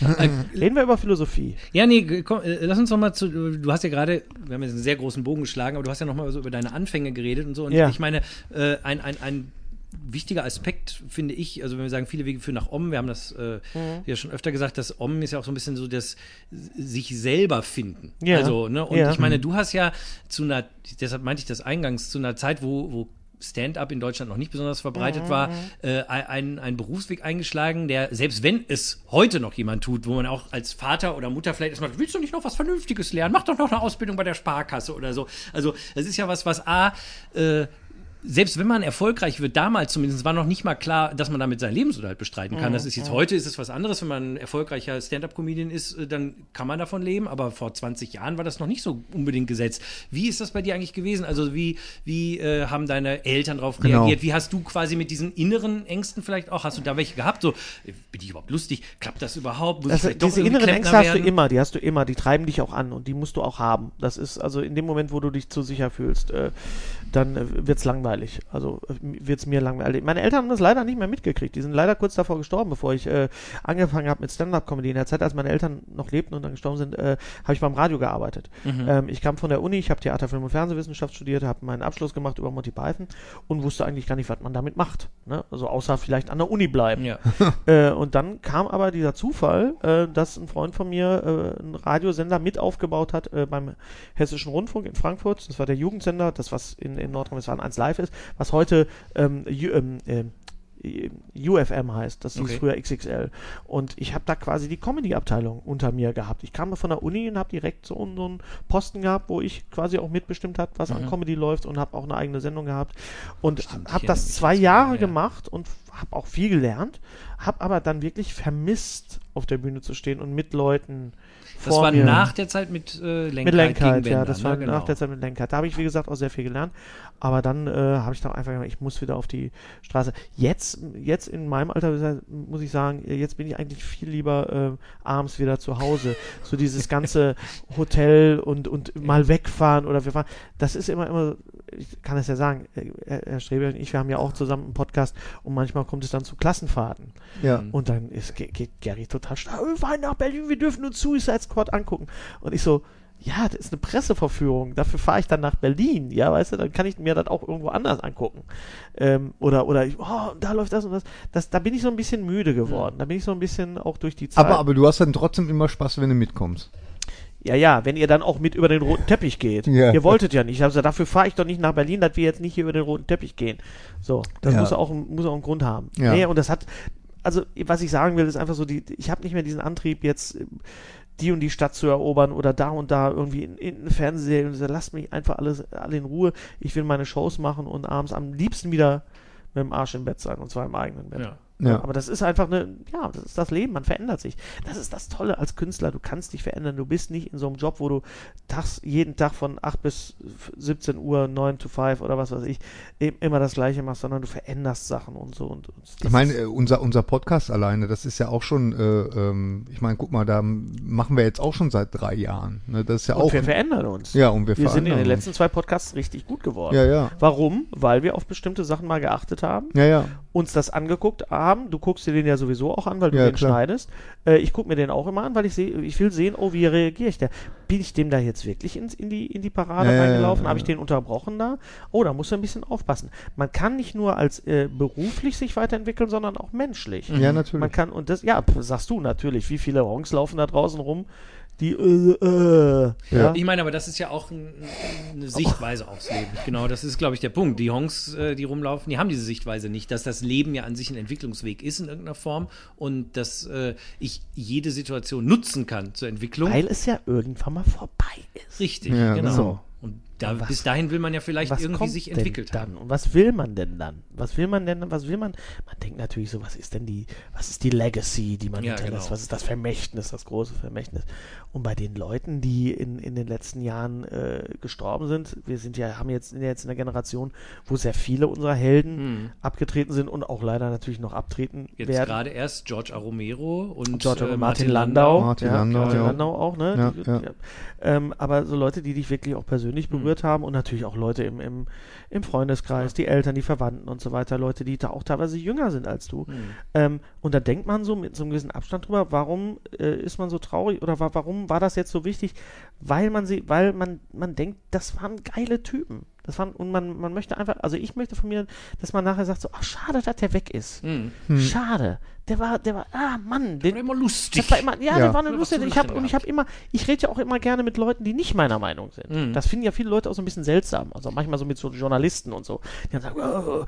Reden wir über Philosophie. Ja, nee, komm, äh, lass uns noch mal zu, du hast ja gerade, wir haben jetzt einen sehr großen Bogen geschlagen, aber du hast ja noch mal so über deine Anfänge geredet und so. Und Ja. ich meine, äh, ein, ein, ein wichtiger Aspekt, finde ich, also wenn wir sagen, viele Wege führen nach Om, wir haben das äh, Mhm. ja schon öfter gesagt, dass Om ist ja auch so ein bisschen so das sich selber finden. Ja. Also, ne, und Ja. ich meine, du hast ja zu einer, deshalb meinte ich das eingangs, zu einer Zeit, wo, wo Stand-up in Deutschland noch nicht besonders verbreitet Mhm. war, äh, ein, ein Berufsweg eingeschlagen, der, selbst wenn es heute noch jemand tut, wo man auch als Vater oder Mutter vielleicht erstmal, willst du nicht noch was Vernünftiges lernen? Mach doch noch eine Ausbildung bei der Sparkasse oder so. Also, das ist ja was, was A, äh, selbst wenn man erfolgreich wird, damals zumindest war noch nicht mal klar, dass man damit seinen Lebensunterhalt bestreiten kann. Das ist jetzt heute ist es was anderes, wenn man ein erfolgreicher Stand-up-Comedian ist, äh, dann kann man davon leben, aber vor 20 Jahren war das noch nicht so unbedingt gesetzt. Wie ist das bei dir eigentlich gewesen? Also wie, wie äh, haben deine Eltern darauf Genau. reagiert? Wie hast du quasi mit diesen inneren Ängsten vielleicht auch, hast du da welche gehabt? So, äh, bin ich überhaupt lustig? Klappt das überhaupt? Muss Also diese inneren Ängste hast du immer, die hast du immer, die treiben dich auch an und die musst du auch haben. Das ist also in dem Moment, wo du dich zu sicher fühlst, äh, dann äh, wird's langweilig. langweilig. Also wird es mir langweilig. Meine Eltern haben das leider nicht mehr mitgekriegt. Die sind leider kurz davor gestorben, bevor ich äh, angefangen habe mit Stand-Up-Comedy. In der Zeit, als meine Eltern noch lebten und dann gestorben sind, äh, habe ich beim Radio gearbeitet. Ähm, ich kam von der Uni, ich habe Theater, Film und Fernsehwissenschaft studiert, habe meinen Abschluss gemacht über Monty Python und wusste eigentlich gar nicht, was man damit macht. Ne? Also außer vielleicht an der Uni bleiben. Ja. Äh, und dann kam aber dieser Zufall, äh, dass ein Freund von mir äh, einen Radiosender mit aufgebaut hat äh, beim Hessischen Rundfunk in Frankfurt. Das war der Jugendsender, das was in, in Nordrhein-Westfalen 1 Live ist, was heute ähm, U, ähm, ähm, UFM heißt, das hieß Okay. früher XXL. Und ich habe da quasi die Comedy-Abteilung unter mir gehabt. Ich kam von der Uni und habe direkt so, so einen Posten gehabt, wo ich quasi auch mitbestimmt habe, was an Comedy läuft und habe auch eine eigene Sendung gehabt. Und Mhm. Habe das zwei Jahre ja. gemacht und habe auch viel gelernt, habe aber dann wirklich vermisst, auf der Bühne zu stehen und mit Leuten Das vor war mir. nach der Zeit mit äh, Lenkheit, Mit Lenkheit, ja, das war ne? genau. nach der Zeit mit Lenkheit. Da habe ich, wie gesagt, auch sehr viel gelernt. Aber dann äh, habe ich dann einfach gesagt, ich muss wieder auf die Straße. Jetzt, jetzt in meinem Alter muss ich sagen, jetzt bin ich eigentlich viel lieber äh, abends wieder zu Hause. So dieses ganze Hotel und, und mal wegfahren oder wir fahren. Das ist immer, immer, ich kann es ja sagen, äh, Herr Herr Strebel und ich, wir haben ja auch zusammen einen Podcast und manchmal kommt es dann zu Klassenfahrten. Ja. Und dann ist, geht, geht Gary total stark. Wir fahren nach Berlin, wir dürfen uns Suicide Squad angucken. Und ich so, ja, das ist eine Presseverführung. Dafür fahre ich dann nach Berlin. Ja, weißt du, dann kann ich mir das auch irgendwo anders angucken. Ähm, oder, oder, ich, oh, da läuft das und das. das. Da bin ich so ein bisschen müde geworden. Da bin ich so ein bisschen auch durch die Zeit. Aber, aber du hast dann trotzdem immer Spaß, wenn du mitkommst. Ja, ja, wenn ihr dann auch mit über den roten Teppich geht. Ja. Ihr wolltet ja nicht. Also dafür fahre ich doch nicht nach Berlin, dass wir jetzt nicht hier über den roten Teppich gehen. So, das Ja. muss auch, muss auch einen Grund haben. Ja. Nee, und das hat, also was ich sagen will, ist einfach so, die, ich habe nicht mehr diesen Antrieb jetzt äh, die und die Stadt zu erobern oder da und da irgendwie in, in eine Fernsehserie und so, lasst mich einfach alles alle in Ruhe. Ich will meine Shows machen und abends am liebsten wieder mit dem Arsch im Bett sein und zwar im eigenen Bett. Ja. Ja. Aber das ist einfach eine, ja, das ist das Leben, man verändert sich. Das ist das Tolle als Künstler, du kannst dich verändern. Du bist nicht in so einem Job, wo du tags, jeden Tag von 8 bis 17 Uhr, 9 to 5 oder was weiß ich, eben immer das Gleiche machst, sondern du veränderst Sachen und so. Und, und Ich meine, äh, unser, unser Podcast alleine, das ist ja auch schon, äh, ähm, ich meine, guck mal, da machen wir jetzt auch schon seit drei Jahren. Ne? Das ist ja und auch. wir verändern uns. ja, und wir, wir sind in den letzten zwei Podcasts richtig gut geworden. Ja, ja. Warum? Weil wir auf bestimmte Sachen mal geachtet haben, uns. Ja, ja. uns das angeguckt haben. Du guckst dir den ja sowieso auch an, weil du Ja, den klar. schneidest. Äh, ich gucke mir den auch immer an, weil ich sehe, ich will sehen, oh, wie reagiere ich da? Bin ich dem da jetzt wirklich ins, in, die, in die Parade Ja, reingelaufen? ja, Habe ich den unterbrochen da? Oh, da musst du ein bisschen aufpassen. Man kann nicht nur als äh, beruflich sich weiterentwickeln, sondern auch menschlich. Ja, natürlich. Man kann, und das, ja, sagst du natürlich, wie viele Honks laufen da draußen rum, die, äh, äh, ja. Ich meine, aber das ist ja auch ein, eine Sichtweise aufs Leben. Genau, das ist, glaube ich, der Punkt. Die Honks, äh, die rumlaufen, die haben diese Sichtweise nicht, dass das Leben ja an sich ein Entwicklungsweg ist in irgendeiner Form und dass äh, ich jede Situation nutzen kann zur Entwicklung. Weil es ja irgendwann mal vorbei ist. Richtig, Ja, genau. so. Da, was- bis dahin will man ja vielleicht was irgendwie kommt sich denn entwickelt dann? haben. Und was will man denn dann? Was will man denn? Was will man? Man denkt natürlich so, was ist denn die, was ist die Legacy, die man Ja, hinterlässt? genau. Was ist das Vermächtnis, das große Vermächtnis? Und bei den Leuten, die in, in den letzten Jahren äh, gestorben sind, wir sind ja, haben jetzt, sind ja jetzt in der Generation, wo sehr viele unserer Helden Hm. abgetreten sind und auch leider natürlich noch abtreten Jetzt werden. gerade erst George A. Romero und George äh, Martin, Landau. Martin ja, Landau, Martin ja. Landau auch, ne? Ja, Die- ja. Ähm, aber so Leute, die dich wirklich auch persönlich berührt haben und natürlich auch Leute im, im, im Freundeskreis, die Eltern, die Verwandten und so weiter, Leute, die da auch teilweise jünger sind als du. Ähm, und da denkt man so mit so einem gewissen Abstand drüber, warum äh, ist man so traurig oder wa warum war das jetzt so wichtig? Weil man sie, weil man, man denkt, das waren geile Typen. Das waren, und man, man möchte einfach, also ich möchte von mir, dass man nachher sagt so, ach schade, dass der weg ist. Hm. Schade. Der war, der war, ah Mann, den, War immer lustig. das war immer, ja, Ja. das war eine lustige. Ich habe lachen und ich habe immer, ich rede ja auch immer gerne mit Leuten, die nicht meiner Meinung sind. Mhm. Das finden ja viele Leute auch so ein bisschen seltsam. Also manchmal so mit so Journalisten und so. Die dann sagen, oh,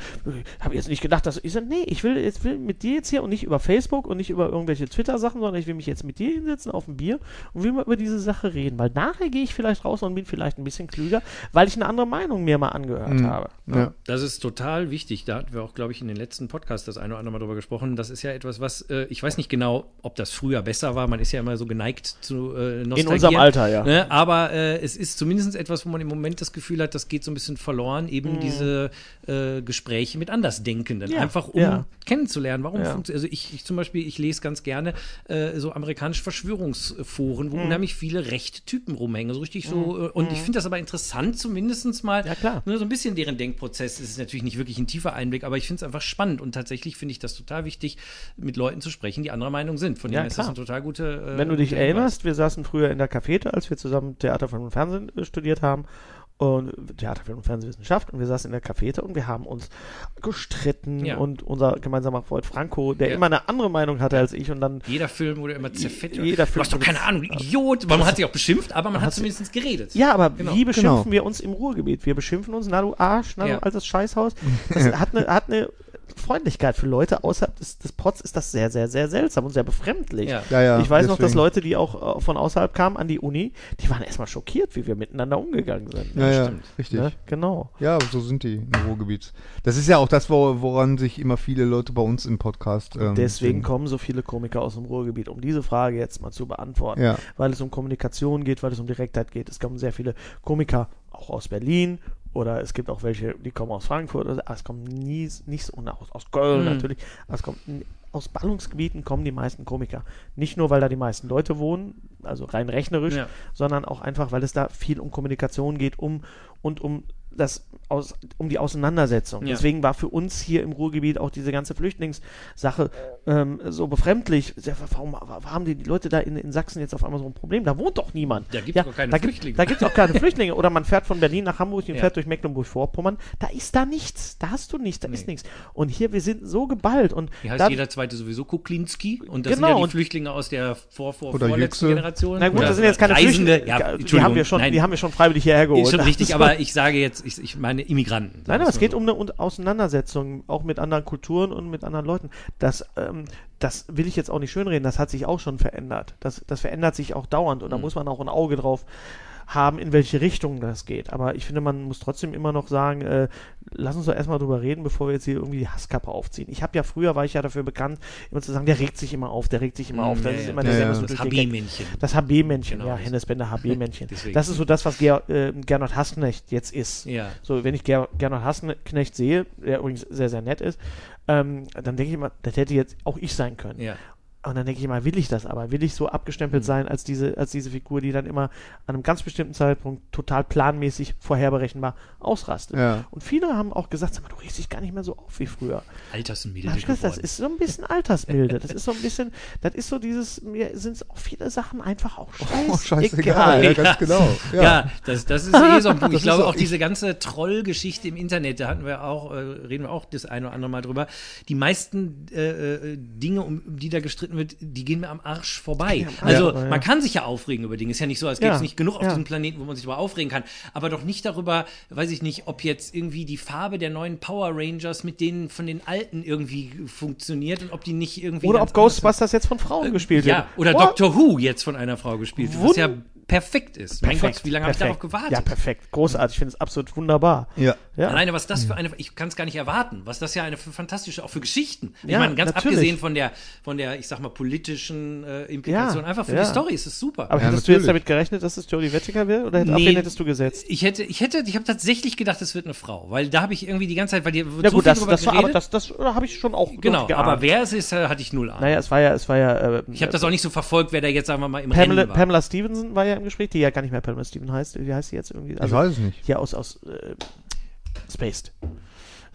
habe jetzt nicht gedacht, dass ich sage, nee, ich will jetzt will mit dir jetzt hier und nicht über Facebook und nicht über irgendwelche Twitter-Sachen, sondern ich will mich jetzt mit dir hinsetzen auf ein Bier und will mal über diese Sache reden. Weil nachher gehe ich vielleicht raus und bin vielleicht ein bisschen klüger, weil ich eine andere Meinung mir mal angehört habe. Ja. Das ist total wichtig. Da hatten wir auch, glaube ich, in den letzten Podcasts das eine oder andere Mal drüber gesprochen. Das ist ja etwas, etwas, was äh, ich weiß nicht genau, ob das früher besser war. Man ist ja immer so geneigt zu äh, In unserem Alter, ja. Ne? Aber äh, es ist zumindest etwas, wo man im Moment das Gefühl hat, das geht so ein bisschen verloren, eben diese äh, Gespräche mit Andersdenkenden. Mhm. Ja, Einfach um ja. kennenzulernen, warum Ja. funktioniert. Also ich, ich zum Beispiel, ich lese ganz gerne äh, so amerikanische Verschwörungsforen, wo Mhm. unheimlich viele Rechttypen rumhängen. So richtig so. äh, Und ich finde das aber interessant, zumindest mal Ja, klar. ne, so ein bisschen deren Denkprozess. Es ist natürlich nicht wirklich ein tiefer Einblick, aber ich finde es einfach spannend. Und tatsächlich finde ich das total wichtig, mit Leuten zu sprechen, die anderer Meinung sind. Von Ja, dem her ist das eine total gute. äh, Wenn du dich Hinweis. erinnerst, wir saßen früher in der Cafete, als wir zusammen Theater, Film und Fernsehen äh, studiert haben. Und Theater, Film und Fernsehwissenschaft. Und wir saßen in der Cafete und wir haben uns gestritten. Ja. Und unser gemeinsamer Freund Franco, der Ja. immer eine andere Meinung hatte als ich. Und dann Jeder Film wurde immer zerfetzt. Jeder du Film hast doch keine Ahnung, du Idiot. Man hat sich auch beschimpft, aber man hat zumindest geredet. Ja, aber Genau. wie beschimpfen Genau. wir uns im Ruhrgebiet? Wir beschimpfen uns, na du Arsch, na Ja. du altes Scheißhaus. Das hat eine, hat eine Freundlichkeit für Leute außerhalb des, des Pots ist das sehr, sehr, sehr seltsam und sehr befremdlich. Ja. Ja, ja, ich weiß noch, dass deswegen. Leute, die auch äh, von außerhalb kamen an die Uni, die waren erstmal schockiert, wie wir miteinander umgegangen sind. Ja, ja, stimmt. richtig. Ne? Genau. Ja, so sind die im Ruhrgebiet. Das ist ja auch das, wo, woran sich immer viele Leute bei uns im Podcast. Ähm, Deswegen sind. kommen so viele Komiker aus dem Ruhrgebiet, um diese Frage jetzt mal zu beantworten. Ja. Weil es um Kommunikation geht, weil es um Direktheit geht. Es kommen sehr viele Komiker auch aus Berlin oder es gibt auch welche, die kommen aus Frankfurt. Oder, aber es kommen nie, nicht so, und aus, aus Köln Mhm. natürlich. Aber es kommt aus Ballungsgebieten kommen die meisten Komiker. Nicht nur, weil da die meisten Leute wohnen, also rein rechnerisch, Ja. sondern auch einfach, weil es da viel um Kommunikation geht, um und um das aus, um die Auseinandersetzung. Ja. Deswegen war für uns hier im Ruhrgebiet auch diese ganze Flüchtlingssache ähm, so befremdlich. Warum, warum haben die, die Leute da in, in Sachsen jetzt auf einmal so ein Problem? Da wohnt doch niemand. Da gibt's ja, doch keine da gibt- Flüchtlinge. Da gibt es auch keine Flüchtlinge. Oder man fährt von Berlin nach Hamburg und Ja. fährt durch Mecklenburg-Vorpommern. Da ist da nichts. Da hast du nichts. Da ist Nee. nichts. Und hier, wir sind so geballt. Und Hier heißt da, jeder zweite sowieso Kuklinski und das Genau, sind ja die Flüchtlinge aus der vor, vor, Oder vorletzten. Generation. na gut, das sind jetzt keine Reisende. Flüchtlinge. Ja, die haben wir schon, nein, die haben wir schon freiwillig hierher geholt. ist schon richtig, Also- aber ich sage jetzt, ich, ich meine Immigranten. Nein, aber es geht so. um eine Un- Auseinandersetzung, auch mit anderen Kulturen und mit anderen Leuten. Das, ähm, das will ich jetzt auch nicht schönreden, das hat sich auch schon verändert. Das, das verändert sich auch dauernd und da muss man auch ein Auge drauf haben, in welche Richtung das geht. Aber ich finde, man muss trotzdem immer noch sagen, äh, lass uns doch erstmal drüber reden, bevor wir jetzt hier irgendwie die Hasskappe aufziehen. Ich habe ja früher, war ich ja dafür bekannt, immer zu sagen, der regt sich immer auf, der regt sich immer auf. Das Ja, ist immer Ja, ja. so Das HB-Männchen. das HB-Männchen, Genau, ja, Hennes Bender HB-Männchen. Das ist so das, was Ger äh, Gernot Hassknecht jetzt ist. Ja. So, wenn ich Ger Gernot Hassknecht sehe, der übrigens sehr, sehr nett ist, ähm, dann denke ich immer, das hätte jetzt auch ich sein können. Ja. Und dann denke ich immer, will ich das aber? Will ich so abgestempelt sein als diese, als diese Figur, die dann immer an einem ganz bestimmten Zeitpunkt total planmäßig vorherberechenbar ausrastet? Ja. Und viele haben auch gesagt, sag mal, du regst dich gar nicht mehr so auf wie früher. Altersmilde Da gesagt, das ist so ein bisschen Altersmilde. Das ist so ein bisschen, das ist so dieses, mir sind auch viele Sachen einfach auch scheißegal. Oh, scheißegal, ja, ganz genau. Ja, Ja. das, das ist eh so ein Punkt. Ich glaube so- auch diese ganze Trollgeschichte im Internet, da hatten wir auch, äh, reden wir auch das eine oder andere Mal drüber. Die meisten äh, äh, Dinge, um die da gestritten wird, die gehen mir am Arsch vorbei. Also Ja, ja. man kann sich ja aufregen über Dinge. Ist ja nicht so, als gäbe es Ja, nicht genug auf ja. diesem Planeten, wo man sich darüber aufregen kann. Aber doch nicht darüber, weiß ich nicht, ob jetzt irgendwie die Farbe der neuen Power Rangers mit denen von den alten irgendwie funktioniert und ob die nicht irgendwie. Oder ob Ghostbusters jetzt von Frauen gespielt ja, wird. oder Boah, Doctor Who jetzt von einer Frau gespielt wird, was ja perfekt ist. Mein Gott, wie lange habe ich darauf perfekt. gewartet? Ja, perfekt. Großartig. Ich finde es absolut wunderbar. Ja. Ja. Alleine, was das für eine, ich kann es gar nicht erwarten, was das ja eine für fantastische, auch für Geschichten. Ich Ja, meine, ganz natürlich. abgesehen von der, von der, ich sag mal, politischen äh, Implikation, Ja, einfach für ja. die Story ist es super. Aber Ja, hättest du jetzt natürlich. damit gerechnet, dass es Jodie Whittaker wird? Oder hätt- auf Nee. wen hättest du gesetzt? ich hätte, ich hätte, ich habe tatsächlich gedacht, es wird eine Frau, weil da habe ich irgendwie die ganze Zeit, weil die Ja so gut, viel das, drüber das war, aber das, das habe ich schon auch genau, geahnt. aber wer es ist, äh, hatte ich null Ahnung. Naja, es war ja, es war ja. Äh, ich habe das auch nicht so verfolgt, wer da jetzt, sagen wir mal, im Pamela, Rennen war. Pamela Stevenson war ja im Gespräch, die ja gar nicht mehr Pamela Stevenson heißt. Wie heißt sie jetzt irgendwie? Ich weiß es nicht. Hier aus, aus äh, Spaced.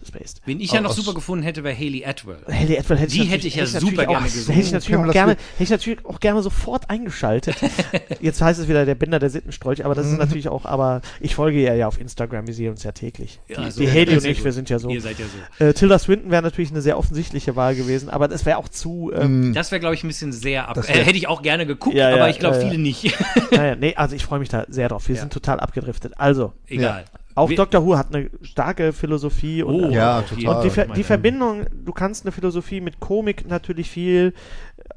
Spaced. Wen ich ja noch Aus- super gefunden hätte, wäre Haley Atwell. Haley Atwell hätte Die ich hätte ich ja super gerne auch, gesehen. Hätte ich natürlich, auch gerne, hätte ich natürlich auch gerne sofort eingeschaltet. Jetzt heißt es wieder der Binder der Sittenstrolch, aber Mhm. das ist natürlich auch, aber ich folge ihr ja auf Instagram, wir sehen uns ja täglich. Die, Ja, so. die Haley und ich, gut. wir sind ja so. Ihr seid ja so. Äh, Tilda Swinton wäre natürlich eine sehr offensichtliche Wahl gewesen, aber das wäre auch zu. Ähm, Das wäre, glaube ich, ein bisschen sehr ab. Äh, hätte ich auch gerne geguckt, Ja, ja, aber ich glaube, ja, ja. viele nicht. naja, nee, also ich freue mich da sehr drauf. Wir Ja. sind total abgedriftet. Also, Egal. Auch Doctor Who hat eine starke Philosophie und, Oh, Ja, auf total. und die. Ver die Verbindung, du kannst eine Philosophie mit Komik natürlich viel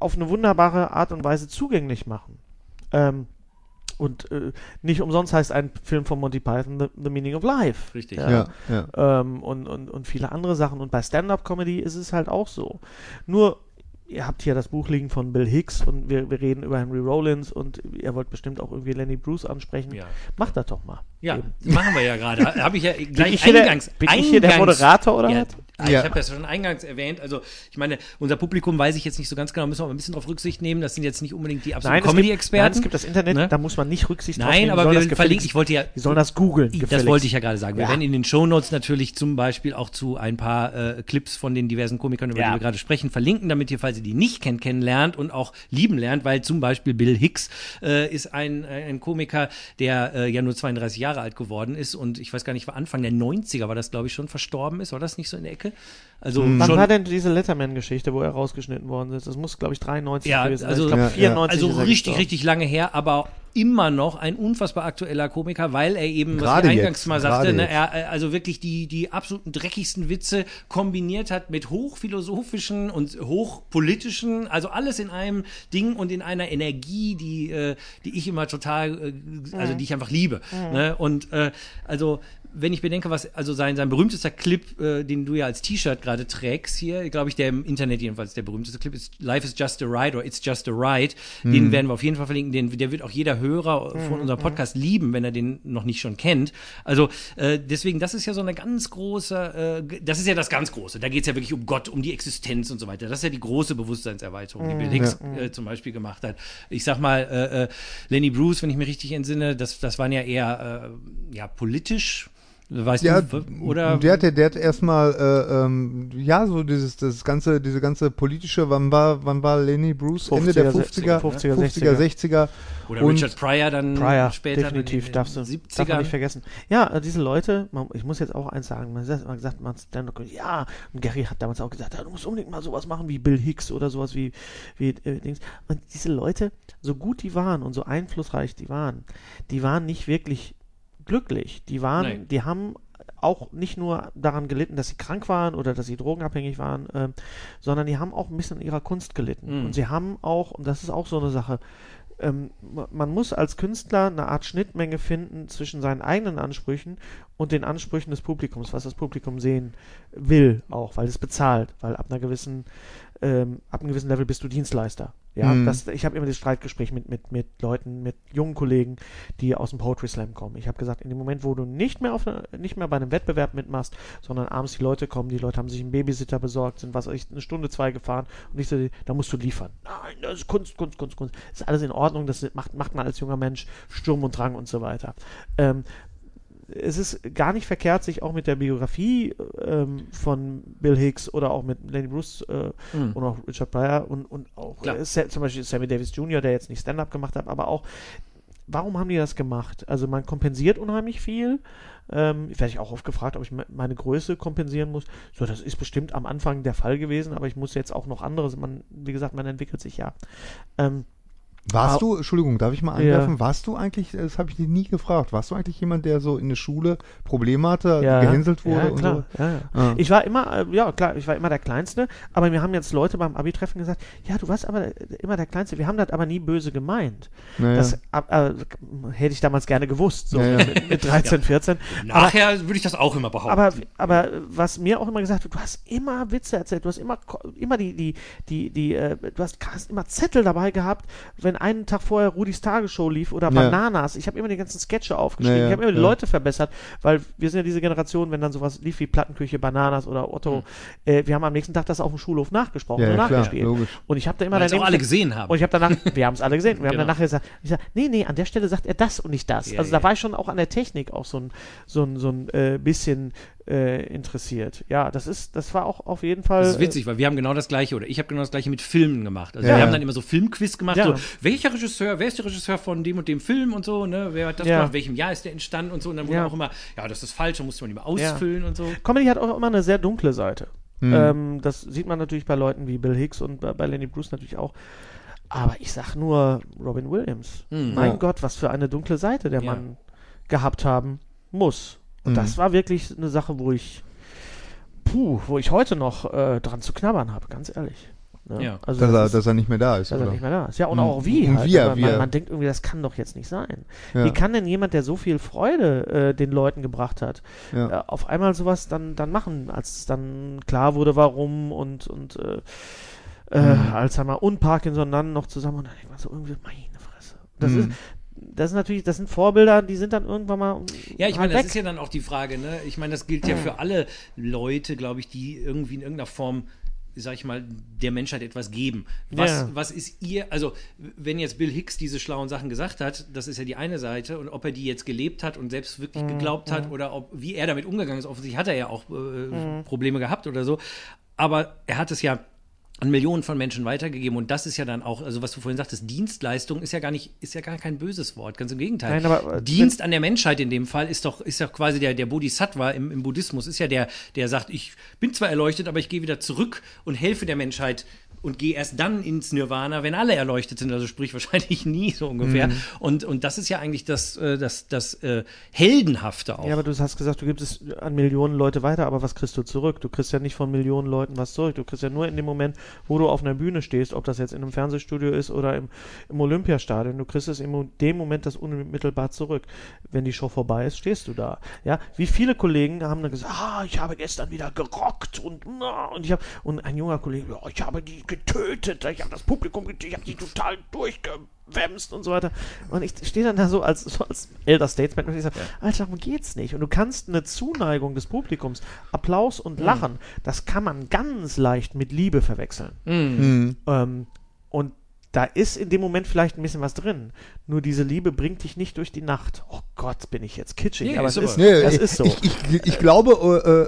auf eine wunderbare Art und Weise zugänglich machen. Ähm, und äh, nicht umsonst heißt ein Film von Monty Python The, The Meaning of Life. Richtig. Ja. Ja, ja. Ähm, und, und, und viele andere Sachen. Und bei Stand-Up-Comedy ist es halt auch so. Nur ihr habt hier das Buch liegen von Bill Hicks und wir, wir reden über Henry Rollins und ihr wollt bestimmt auch irgendwie Lenny Bruce ansprechen. Ja. Macht das doch mal. Ja, Eben. machen wir ja gerade. Habe ich ja Bin gleich ich, hier der, eingangs. bin ich hier der eingangs- Moderator oder ja, was? Ich Ja. habe das schon eingangs erwähnt. Also, ich meine, unser Publikum weiß ich jetzt nicht so ganz genau, müssen wir aber ein bisschen darauf Rücksicht nehmen. Das sind jetzt nicht unbedingt die absoluten gibt, nein, Comedy-Experten. es gibt das Internet, Ne? da muss man nicht Rücksicht drauf Nein, nehmen. aber wir verlinken, ich wollte ja, Die sollen das googeln. das wollte ich ja gerade sagen. Wir Ja. werden in den Shownotes natürlich zum Beispiel auch zu ein paar äh, Clips von den diversen Komikern, über Ja. die wir gerade sprechen, verlinken, damit ihr, falls ihr die nicht kennt, kennenlernt und auch lieben lernt, weil zum Beispiel Bill Hicks äh, ist ein, äh, ein Komiker, der äh, ja nur 32 Jahre alt geworden ist und ich weiß gar nicht, war Anfang der 90er war das, glaube ich, schon verstorben ist. War das nicht so in der Ecke? Also Wann schon war denn diese Letterman-Geschichte, wo er rausgeschnitten worden ist? Das muss, glaube ich, 93 Ja, gewesen sein. also- ich glaube, Ja, ja. 94 Also ist er richtig, gestorben. richtig lange her, aber immer noch ein unfassbar aktueller Komiker, weil er eben, was Gerade ich eingangs jetzt, mal sagte, ne, er äh, also wirklich die, die absoluten dreckigsten Witze kombiniert hat mit hochphilosophischen und hochpolitischen, also alles in einem Ding und in einer Energie, die, äh, die ich immer total, äh, also die ich einfach liebe. Ne? Und äh, also wenn ich bedenke, was, also sein, sein berühmtester Clip, äh, den du ja als T-Shirt gerade trägst hier, glaube ich, der im Internet jedenfalls der berühmteste Clip ist Life is just a ride oder It's just a ride. Den werden wir auf jeden Fall verlinken. Den, der wird auch jeder Hörer von unserem Podcast lieben, wenn er den noch nicht schon kennt. Also äh, deswegen, das ist ja so eine ganz große, äh, das ist ja das ganz Große. Da geht es ja wirklich um Gott, um die Existenz und so weiter. Das ist ja die große Bewusstseinserweiterung, die Bill Hicks äh, zum Beispiel gemacht hat. Ich sag mal, äh, äh, Lenny Bruce, wenn ich mich richtig entsinne, das, das waren ja eher äh, ja, politisch. Weißt Ja, du, oder? der hat, der hat erstmal, äh, ähm, ja, so dieses, das ganze, diese ganze politische, wann war, wann war Lenny Bruce? Ende der 50er, 50er, 50er, 60er. Oder und- Richard Pryor dann Pryor, später definitiv, in den darfst du, 70ern. darf man nicht vergessen. Ja, äh, diese Leute, man, ich muss jetzt auch eins sagen, man hat immer gesagt, man Stand-up, ja, und Gary hat damals auch gesagt, ja, du musst unbedingt mal sowas machen wie Bill Hicks oder sowas wie, wie äh, Dings. Und diese Leute, so gut die waren und so einflussreich die waren, die waren nicht wirklich glücklich. Die waren, Nein. die haben auch nicht nur daran gelitten, dass sie krank waren oder dass sie drogenabhängig waren, ähm, sondern die haben auch ein bisschen an ihrer Kunst gelitten. Mhm. Und sie haben auch, und das ist auch so eine Sache, ähm, ma- man muss als Künstler eine Art Schnittmenge finden zwischen seinen eigenen Ansprüchen und den Ansprüchen des Publikums, was das Publikum sehen will, auch, weil es bezahlt, weil ab einer gewissen, ähm, ab einem gewissen Level bist du Dienstleister. Ja, Mhm. das, ich habe immer das Streitgespräch mit, mit, mit Leuten, mit jungen Kollegen, die aus dem Poetry Slam kommen. Ich habe gesagt, in dem Moment, wo du nicht mehr auf nicht mehr bei einem Wettbewerb mitmachst, sondern abends die Leute kommen, die Leute haben sich einen Babysitter besorgt, sind was ich, eine Stunde, zwei gefahren und ich so, da musst du liefern. Nein, das ist Kunst, Kunst, Kunst, Kunst. Das ist alles in Ordnung, das macht, macht man als junger Mensch Sturm und Drang und so weiter. Ähm, es ist gar nicht verkehrt, sich auch mit der Biografie ähm, von Bill Hicks oder auch mit Lenny Bruce äh, Mhm. und auch Richard Pryor und, und auch äh, zum Beispiel Sammy Davis Jr., der jetzt nicht Stand-up gemacht hat, aber auch, warum haben die das gemacht? Also man kompensiert unheimlich viel. Ähm, werde ich auch oft gefragt, ob ich me- meine Größe kompensieren muss. So, das ist bestimmt am Anfang der Fall gewesen, aber ich muss jetzt auch noch anderes. Man, wie gesagt, man entwickelt sich ja. Ähm, Warst Ah. du, Entschuldigung, darf ich mal Ja. einwerfen, warst du eigentlich, das habe ich dich nie gefragt, warst du eigentlich jemand, der so in der Schule Probleme hatte, ja, gehänselt wurde ja, und klar, so? Ja, ja. Ah. Ich war immer, äh, ja klar, ich war immer der Kleinste, aber mir haben jetzt Leute beim Abi-Treffen gesagt, ja, du warst aber äh, immer der Kleinste. Wir haben das aber nie böse gemeint. Naja. Das ab- äh, hätte ich damals gerne gewusst, so Ja, ja. Mit, mit 13, 14. Aber, Nachher würde ich das auch immer behaupten. aber, aber was mir auch immer gesagt wird, du hast immer Witze erzählt, du hast immer, immer die, die, die, die, äh, du hast, hast immer Zettel dabei gehabt, wenn einen Tag vorher Rudis Tagesshow lief oder Ja. Bananas. Ich habe immer die ganzen Sketche aufgeschrieben, Ja, ja, ich habe immer die ja. Leute verbessert, weil wir sind ja diese Generation, wenn dann sowas lief wie Plattenküche, Bananas oder Otto, äh, wir haben am nächsten Tag das auf dem Schulhof nachgesprochen Ja, und ja, nachgespielt. logisch. Und ich habe da immer daneben auch alle gesehen haben. und ich habe danach, wir haben es alle gesehen, wir haben Genau. danach gesagt, ich sag, nee, nee, an der Stelle sagt er das und nicht das. Ja, also ja. da war ich schon auch an der Technik auch so ein, so ein, so ein äh, bisschen äh, interessiert. Ja, das ist, das war auch auf jeden Fall. Das ist witzig, weil wir haben genau das gleiche oder ich habe genau das gleiche mit Filmen gemacht. Also Ja. wir haben dann immer so Filmquiz gemacht, Ja. so welcher Regisseur, wer ist der Regisseur von dem und dem Film und so, ne? Wer hat das Ja. gemacht, welchem Jahr ist der entstanden und so und dann wurde Ja. auch immer, ja, das ist falsch, da musste man immer ausfüllen und so. Äh, Comedy hat auch immer eine sehr dunkle Seite. Hm. Ähm, das sieht man natürlich bei Leuten wie Bill Hicks und bei, bei Lenny Bruce natürlich auch. Aber ich sag nur Robin Williams. Hm. Mein Ja. Gott, was für eine dunkle Seite der Ja. Mann gehabt haben muss. Und Mhm. das war wirklich eine Sache, wo ich, puh, wo ich heute noch äh, dran zu knabbern habe, ganz ehrlich. Ne? Ja. Also dass, das er, ist- dass er nicht mehr da ist, dass er oder? nicht mehr da ist. Ja, und Mhm. auch wie. Und halt. er- man, wie man, er- man denkt irgendwie, das kann doch jetzt nicht sein. Ja. Wie kann denn jemand, der so viel Freude äh, den Leuten gebracht hat, Ja. äh, auf einmal sowas dann, dann machen, als dann klar wurde, warum und, und äh, äh, Alzheimer und Parkinson dann noch zusammen und dann denkt man so irgendwie, meine Fresse. Das Mhm. ist, das ist natürlich, das sind Vorbilder, die sind dann irgendwann mal Ja, ich halt meine, das weg. ist ja dann auch die Frage, ne? Ich meine, das gilt ja für alle Leute, glaube ich, die irgendwie in irgendeiner Form, sag ich mal, der Menschheit etwas geben. Was, Ja. was ist ihr, also wenn jetzt Bill Hicks diese schlauen Sachen gesagt hat, das ist ja die eine Seite, und ob er die jetzt gelebt hat und selbst wirklich Mhm, geglaubt hat oder ob, wie er damit umgegangen ist, offensichtlich hat er ja auch äh, Mhm. Probleme gehabt oder so, aber er hat es ja an Millionen von Menschen weitergegeben und das ist ja dann auch, also was du vorhin sagtest, Dienstleistung ist ja gar nicht, ist ja gar kein böses Wort, ganz im Gegenteil. Nein, aber, äh, Dienst an der Menschheit in dem Fall ist doch, ist doch quasi der, der Bodhisattva im, im Buddhismus, ist ja der, der sagt, ich bin zwar erleuchtet, aber ich gehe wieder zurück und helfe der Menschheit und gehe erst dann ins Nirvana, wenn alle erleuchtet sind, also sprich wahrscheinlich nie so ungefähr. Mhm. Und, und das ist ja eigentlich das, äh, das, das äh, Heldenhafte auch. Ja, aber du hast gesagt, du gibst es an Millionen Leute weiter, aber was kriegst du zurück? Du kriegst ja nicht von Millionen Leuten was zurück. Du kriegst ja nur in dem Moment, wo du auf einer Bühne stehst, ob das jetzt in einem Fernsehstudio ist oder im, im Olympiastadion, du kriegst es in dem Moment das unmittelbar zurück. Wenn die Show vorbei ist, stehst du da. Ja, wie viele Kollegen haben dann gesagt, ah, ich habe gestern wieder gerockt und und ich habe und ein junger Kollege, ja, ich habe die getötet, ich habe das Publikum getötet, ich habe die total durchgewämst und so weiter. Und ich stehe dann da so als, so als Elder Statesman und ich sage, Alter, darum geht's nicht. Und du kannst eine Zuneigung des Publikums, Applaus und Lachen, das kann man ganz leicht mit Liebe verwechseln. Mhm. Ähm, und da ist in dem Moment vielleicht ein bisschen was drin. Nur diese Liebe bringt dich nicht durch die Nacht. Oh Gott, bin ich jetzt kitschig. Nee, aber ist es ist, Nee, es ich, ist so. Ich, ich, ich glaube,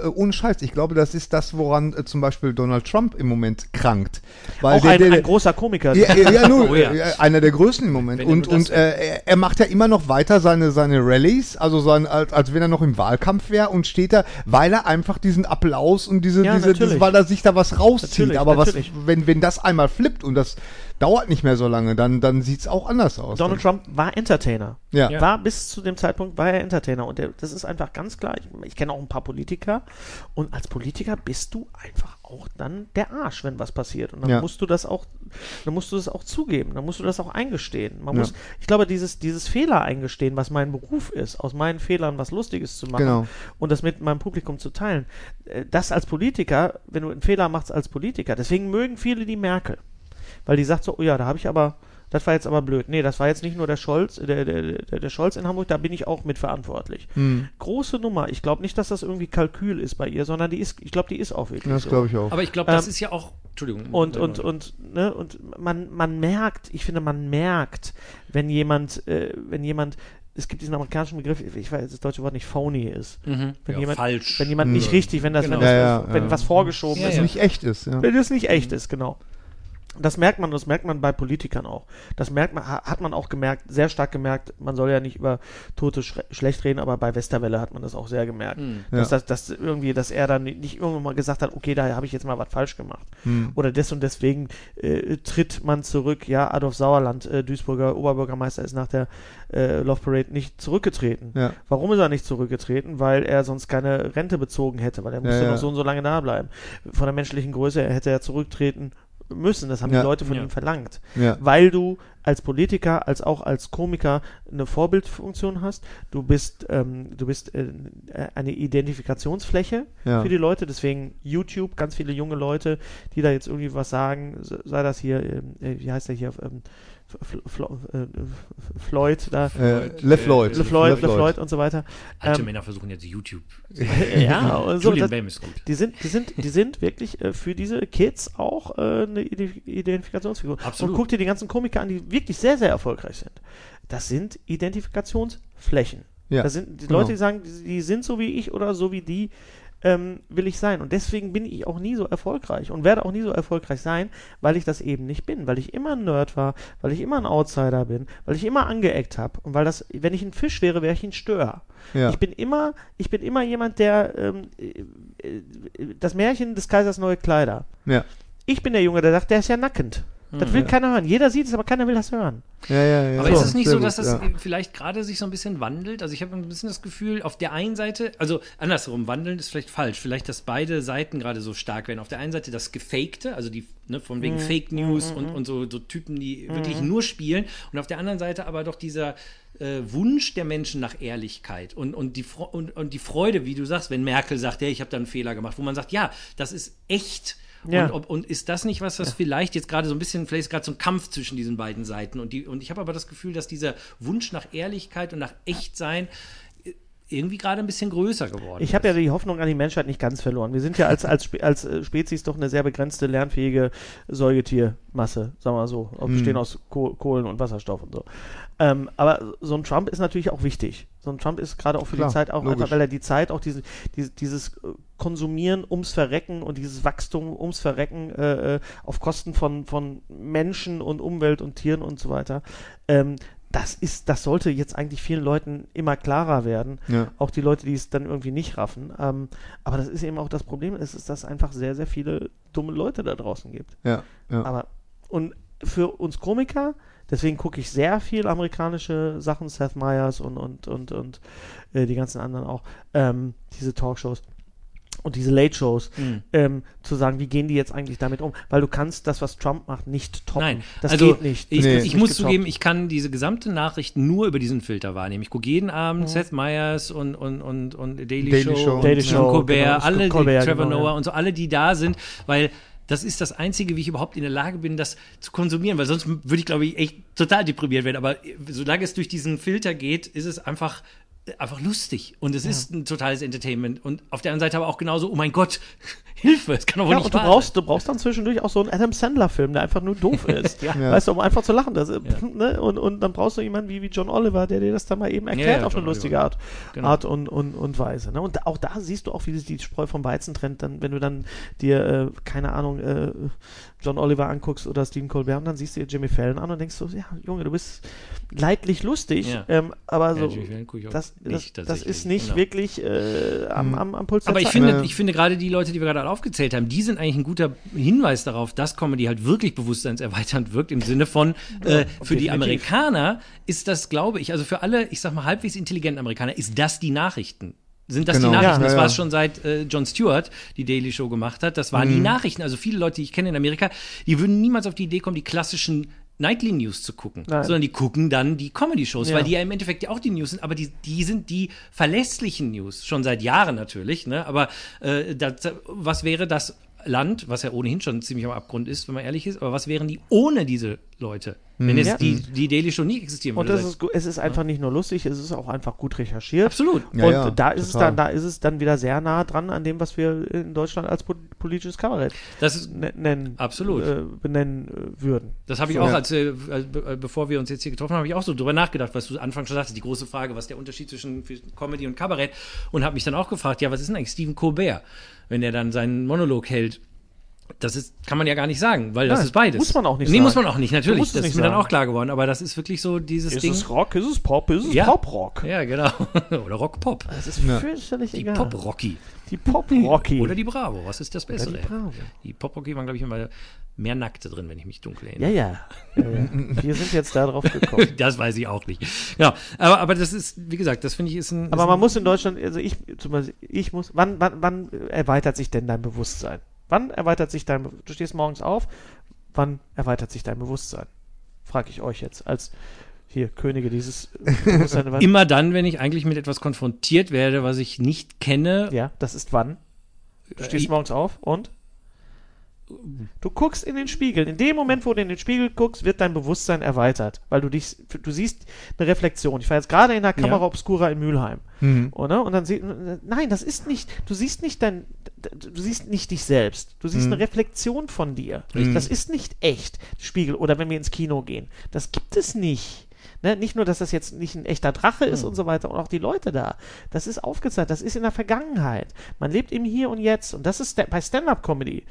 äh, äh, ohne Scheiß, ich glaube, das ist das, woran äh, zum Beispiel Donald Trump im Moment krankt. Weil auch ein, ein großer Komiker. ja, ja, ja, nur, Oh ja. äh, einer der größten im Moment. Wenn Und, und äh, er- macht ja immer noch weiter seine, seine Rallyes, also sein, als, als wenn er noch im Wahlkampf wäre und steht da, weil er einfach diesen Applaus und diese, Ja, diese, diese weil er sich da was rauszieht. Natürlich, Aber natürlich. was, wenn, wenn das einmal flippt und das dauert nicht mehr so lange, dann, dann sieht's auch anders aus. Donald Trump war Entertainer. Ja. Ja. War bis zu dem Zeitpunkt war er Entertainer und der, das ist einfach ganz klar. Ich, ich kenne auch ein paar Politiker und als Politiker bist du einfach auch dann der Arsch, wenn was passiert und dann Ja. musst du das auch, dann musst du das auch zugeben, dann musst du das auch eingestehen. Man Ja. muss, ich glaube, dieses dieses Fehler eingestehen, was mein Beruf ist, aus meinen Fehlern was Lustiges zu machen Genau. und das mit meinem Publikum zu teilen, äh, das als Politiker, wenn du einen Fehler machst als Politiker, deswegen mögen viele die Merkel weil die sagt so, oh ja, da habe ich aber, das war jetzt aber blöd. Nee, das war jetzt nicht nur der Scholz, der, der, der, der Scholz in Hamburg, da bin ich auch mitverantwortlich. Hm. Große Nummer. Ich glaube nicht, dass das irgendwie Kalkül ist bei ihr, sondern die ist, ich glaube, die ist auch wirklich Das so. glaube ich auch. aber ich glaube, das Ähm, ist ja auch, Entschuldigung. Und, und, und, ne, und man, man merkt, ich finde, man merkt, wenn jemand, äh, wenn jemand, es gibt diesen amerikanischen Begriff, ich weiß das deutsche Wort nicht, phony ist. Mhm. Wenn ja, jemand, falsch. Wenn jemand nicht richtig, wenn das, Genau. wenn, das, Ja, ja, wenn was vorgeschoben Ja, ist, das ja. nicht echt ist. Ja. wenn es nicht echt ist, genau. Das merkt man, das merkt man bei Politikern auch. Das merkt man, ha- hat man auch gemerkt, sehr stark gemerkt. Man soll ja nicht über Tote schlecht reden, aber bei Westerwelle hat man das auch sehr gemerkt. Hm. Dass, Ja. das, dass irgendwie, dass er dann nicht irgendwann mal gesagt hat, okay, da habe ich jetzt mal was falsch gemacht. Hm. Oder des und deswegen äh, tritt man zurück. Ja, Adolf Sauerland, äh, Duisburger Oberbürgermeister, ist nach der äh, Love Parade nicht zurückgetreten. Ja. Warum ist er nicht zurückgetreten? Weil er sonst keine Rente bezogen hätte, weil er musste ja. noch so und so lange da bleiben. Von der menschlichen Größe hätte er zurücktreten müssen. Das haben Ja. die Leute von Ja. ihm verlangt. Ja. Weil du als Politiker, als auch als Komiker eine Vorbildfunktion hast. Du bist, ähm, du bist äh, eine Identifikationsfläche Ja. für die Leute. Deswegen YouTube, ganz viele junge Leute, die da jetzt irgendwie was sagen, sei das hier, ähm, äh, wie heißt der hier, ähm, äh, Floyd, da, Äh, LeFloid. Le Floyd, Le Floyd und so weiter. Alte Ähm, Männer versuchen jetzt YouTube. ja, und so, Julian das, Bam ist gut. die sind, die sind, die sind wirklich äh, für diese Kids auch äh, eine Ide- Identifikationsfigur. Absolut. Und guck dir die ganzen Komiker an, die wirklich sehr, sehr erfolgreich sind. Das sind Identifikationsflächen. Ja, Das sind die genau. Leute, die sagen, die sind so wie ich oder so wie die, ähm, will ich sein. Und deswegen bin ich auch nie so erfolgreich und werde auch nie so erfolgreich sein, weil ich das eben nicht bin, weil ich immer ein Nerd war, weil ich immer ein Outsider bin, weil ich immer angeeckt habe und weil das, wenn ich ein Fisch wäre, wäre ich ein Stör. Ja. Ich bin immer, ich bin immer jemand, der ähm, äh, äh, das Märchen des Kaisers neue Kleider. Ja. Ich bin der Junge, der sagt, der ist ja nackend. Das will Ja. keiner hören. Jeder sieht es, aber keiner will das hören. Ja, ja, ja. Aber So, ist es nicht so, gut, dass das ja. vielleicht gerade sich so ein bisschen wandelt? Also ich habe ein bisschen das Gefühl, auf der einen Seite, also andersrum, wandeln ist vielleicht falsch, vielleicht, dass beide Seiten gerade so stark werden. Auf der einen Seite das Gefakte, also die, ne, von Mhm. wegen Fake News und, und so, so Typen, die wirklich nur spielen. Und auf der anderen Seite aber doch dieser äh, Wunsch der Menschen nach Ehrlichkeit und, und, die, und, und die Freude, wie du sagst, wenn Merkel sagt, ja, ich habe da einen Fehler gemacht, wo man sagt, ja, das ist echt Ja. Und, ob, und ist das nicht was, das vielleicht jetzt gerade so ein bisschen, vielleicht ist gerade so ein Kampf zwischen diesen beiden Seiten. Und, die, und ich habe aber das Gefühl, dass dieser Wunsch nach Ehrlichkeit und nach Echtsein äh, irgendwie gerade ein bisschen größer geworden Ich habe ja die Hoffnung an die Menschheit nicht ganz verloren. Wir sind ja als, als, Spe als äh, Spezies doch eine sehr begrenzte, lernfähige Säugetiermasse, sagen wir mal so, Hm. bestehen aus Koh Kohlen und Wasserstoff und so. Ähm, aber so ein Trump ist natürlich auch wichtig. So ein Trump ist gerade auch für Klar, die Zeit auch logisch. einfach, weil er die Zeit auch diese, diese, dieses äh, Konsumieren ums Verrecken und dieses Wachstum ums Verrecken äh, äh, auf Kosten von, von Menschen und Umwelt und Tieren und so weiter. Ähm, das ist, das sollte jetzt eigentlich vielen Leuten immer klarer werden. Ja. Auch die Leute, die es dann irgendwie nicht raffen. Ähm, aber das ist eben auch das Problem, es ist, dass es einfach sehr, sehr viele dumme Leute da draußen gibt. Ja, ja. Aber und für uns Komiker, deswegen gucke ich sehr viel amerikanische Sachen, Seth Meyers und und und und äh, die ganzen anderen auch, ähm, diese Talkshows und diese Late-Shows, Mhm. ähm, zu sagen, wie gehen die jetzt eigentlich damit um? Weil du kannst das, was Trump macht, nicht toppen. Nein, das also geht nicht. Ich, Nee. ich nicht muss getoppt. zugeben, ich kann diese gesamte Nachricht nur über diesen Filter wahrnehmen. Ich gucke jeden Abend Mhm. Seth Meyers und, und, und, und Daily, Daily Show, Show. und Daily Show, Colbert, genau, alle, Colbert, die, Trevor genau, Noah ja. und so, alle, die da sind, weil das ist das Einzige, wie ich überhaupt in der Lage bin, das zu konsumieren, weil sonst würde ich, glaube ich, echt total deprimiert werden. Aber solange es durch diesen Filter geht, ist es einfach einfach lustig. Und es ist ein totales Entertainment. Und auf der anderen Seite aber auch genauso oh mein Gott Hilfe es kann doch wohl Ja, nicht und du wahr brauchst, du brauchst dann zwischendurch auch so einen Adam Sandler-Film, der einfach nur doof ist. Ja. Weißt du, um einfach zu lachen. Das, ne? und, und dann brauchst du jemanden wie, wie John Oliver, der dir das dann mal eben erklärt ja, auf eine John lustige Oliver. Art, Genau. Art und, und, und Weise. Ne? Und auch da siehst du auch, wie sich die Spreu vom Weizen trennt, dann, wenn du dann dir, äh, keine Ahnung, äh, John Oliver anguckst oder Stephen Colbert und dann siehst du dir Jimmy Fallon an und denkst so, ja, Junge, du bist leidlich lustig, Ja. ähm, aber so, Ja, das, das, nicht das ist nicht genau. wirklich äh, am, am, am Puls der Aber ich Zeit. finde, Ja. ich finde gerade die Leute, die wir gerade aufgezählt haben, die sind eigentlich ein guter Hinweis darauf, dass Comedy halt wirklich bewusstseinserweiternd wirkt, im Sinne von, äh, für die. Amerikaner ist das, glaube ich, also für alle, ich sag mal, halbwegs intelligenten Amerikaner, ist das die Nachrichten. Sind das Genau. die Nachrichten? Ja, das ja, war ja. es schon seit äh, Jon Stewart, die Daily Show gemacht hat. Das waren Mhm. die Nachrichten. Also viele Leute, die ich kenne in Amerika, die würden niemals auf die Idee kommen, die klassischen Nightly News zu gucken, Nein. sondern die gucken dann die Comedy-Shows, Ja. weil die ja im Endeffekt ja auch die News sind, aber die, die sind die verlässlichen News, schon seit Jahren natürlich, ne? aber äh, das, was wäre das Land, was ja ohnehin schon ziemlich am Abgrund ist, wenn man ehrlich ist, aber was wären die ohne diese Leute, wenn jetzt Ja. die, die Daily Show nie existieren Und würde? das ist, es ist einfach nicht nur lustig, es ist auch einfach gut recherchiert. Absolut. Ja, und ja, da ist es dann, da ist es dann wieder sehr nah dran an dem, was wir in Deutschland als po- politisches Kabarett Das ist ne- nennen, Absolut. Äh, benennen äh, würden. Das habe ich So. auch, Ja. als, äh, als äh, bevor wir uns jetzt hier getroffen haben, habe ich auch so drüber nachgedacht, was du anfangs schon sagtest, die große Frage, was ist der Unterschied zwischen Comedy und Kabarett und habe mich dann auch gefragt, ja, was ist denn eigentlich Stephen Colbert, wenn er dann seinen Monolog hält? Das ist, kann man ja gar nicht sagen, weil das Nein, ist beides. muss man auch nicht Nee, sagen. muss man auch nicht, natürlich. Das nicht ist mir dann sagen. auch klar geworden, aber das ist wirklich so dieses Ist Ding. es Rock, ist es Pop, ist es Ja. Pop-Rock? Ja, genau. Oder Rock-Pop. Das ist Ja. fürchterlich Die egal. Pop-Rocky. Die Pop-Rocky. Oder die Bravo. Was ist das Oder Bessere? die Bravo. Die Pop-Rocky waren, glaube ich, immer mehr Nackte drin, wenn ich mich dunkel Ja, erinnere. ja. ja, ja. Wir sind jetzt da drauf gekommen. Das weiß ich auch nicht. Genau. Aber, aber das ist, wie gesagt, das finde ich ist ein. Aber ist man ein, muss in Deutschland, also ich, zum Beispiel, ich muss, wann, wann, wann erweitert sich denn dein Bewusstsein? Wann erweitert sich dein, du stehst morgens auf, wann erweitert sich dein Bewusstsein? Frage ich euch jetzt als hier Könige dieses Immer dann, wenn ich eigentlich mit etwas konfrontiert werde, was ich nicht kenne. ja, das ist wann? Du stehst Äh, morgens auf und? Du guckst in den Spiegel. In dem Moment, wo du in den Spiegel guckst, wird dein Bewusstsein erweitert, weil du dich, du siehst eine Reflexion. Ich war jetzt gerade in der Kamera Ja. Obscura in Mülheim. Mhm. Oder? Und dann sieht, nein, das ist nicht, du siehst nicht dein, du siehst nicht dich selbst. Du siehst Mhm. eine Reflexion von dir. Richtig. Das ist nicht echt, Spiegel. Oder wenn wir ins Kino gehen. Das gibt es nicht. Ne? Nicht nur, dass das jetzt nicht ein echter Drache ist und so weiter und auch die Leute da. Das ist aufgezeigt, das ist in der Vergangenheit. Man lebt im Hier und Jetzt und das ist bei Stand-Up-Comedy.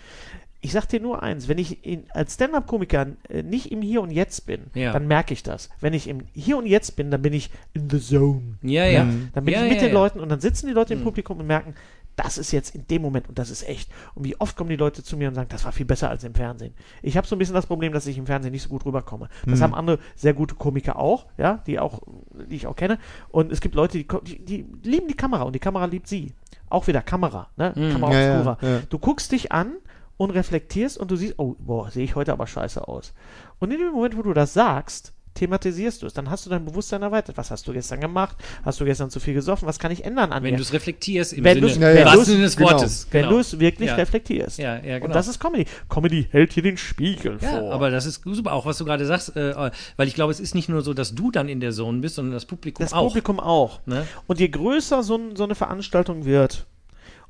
Ich sag dir nur eins, wenn ich in, als Stand-Up-Komiker äh, nicht im Hier und Jetzt bin, Ja. dann merke ich das. Wenn ich im Hier und Jetzt bin, dann bin ich in the zone. Ja, ja. Dann bin ja, ich mit ja, den ja. Leuten und dann sitzen die Leute im Mhm. Publikum und merken, das ist jetzt in dem Moment und das ist echt. Und wie oft kommen die Leute zu mir und sagen, das war viel besser als im Fernsehen. Ich habe so ein bisschen das Problem, dass ich im Fernsehen nicht so gut rüberkomme. Das Mhm. haben andere sehr gute Komiker auch, ja, die auch, die ich auch kenne. Und es gibt Leute, die, die, die lieben die Kamera und die Kamera liebt sie. Auch wieder Kamera, ne? Mhm. Kamera Ja, ja. Du guckst dich an und reflektierst und du siehst, oh, boah, sehe ich heute aber scheiße aus. Und in dem Moment, wo du das sagst, thematisierst du es. Dann hast du dein Bewusstsein erweitert. Was hast du gestern gemacht? Hast du gestern zu viel gesoffen? Was kann ich ändern an Wenn du es reflektierst im Wenn Sinne, Ja, ja. wahrsten Sinne des Genau. Wortes. Wenn genau. du es wirklich Ja. reflektierst. Ja, ja, genau. Und das ist Comedy. Comedy hält dir den Spiegel Ja, vor. aber das ist super, auch was du gerade sagst, äh, weil ich glaube, es ist nicht nur so, dass du dann in der Zone bist, sondern das Publikum das auch. Publikum auch. Ne? Und je größer so, so eine Veranstaltung wird,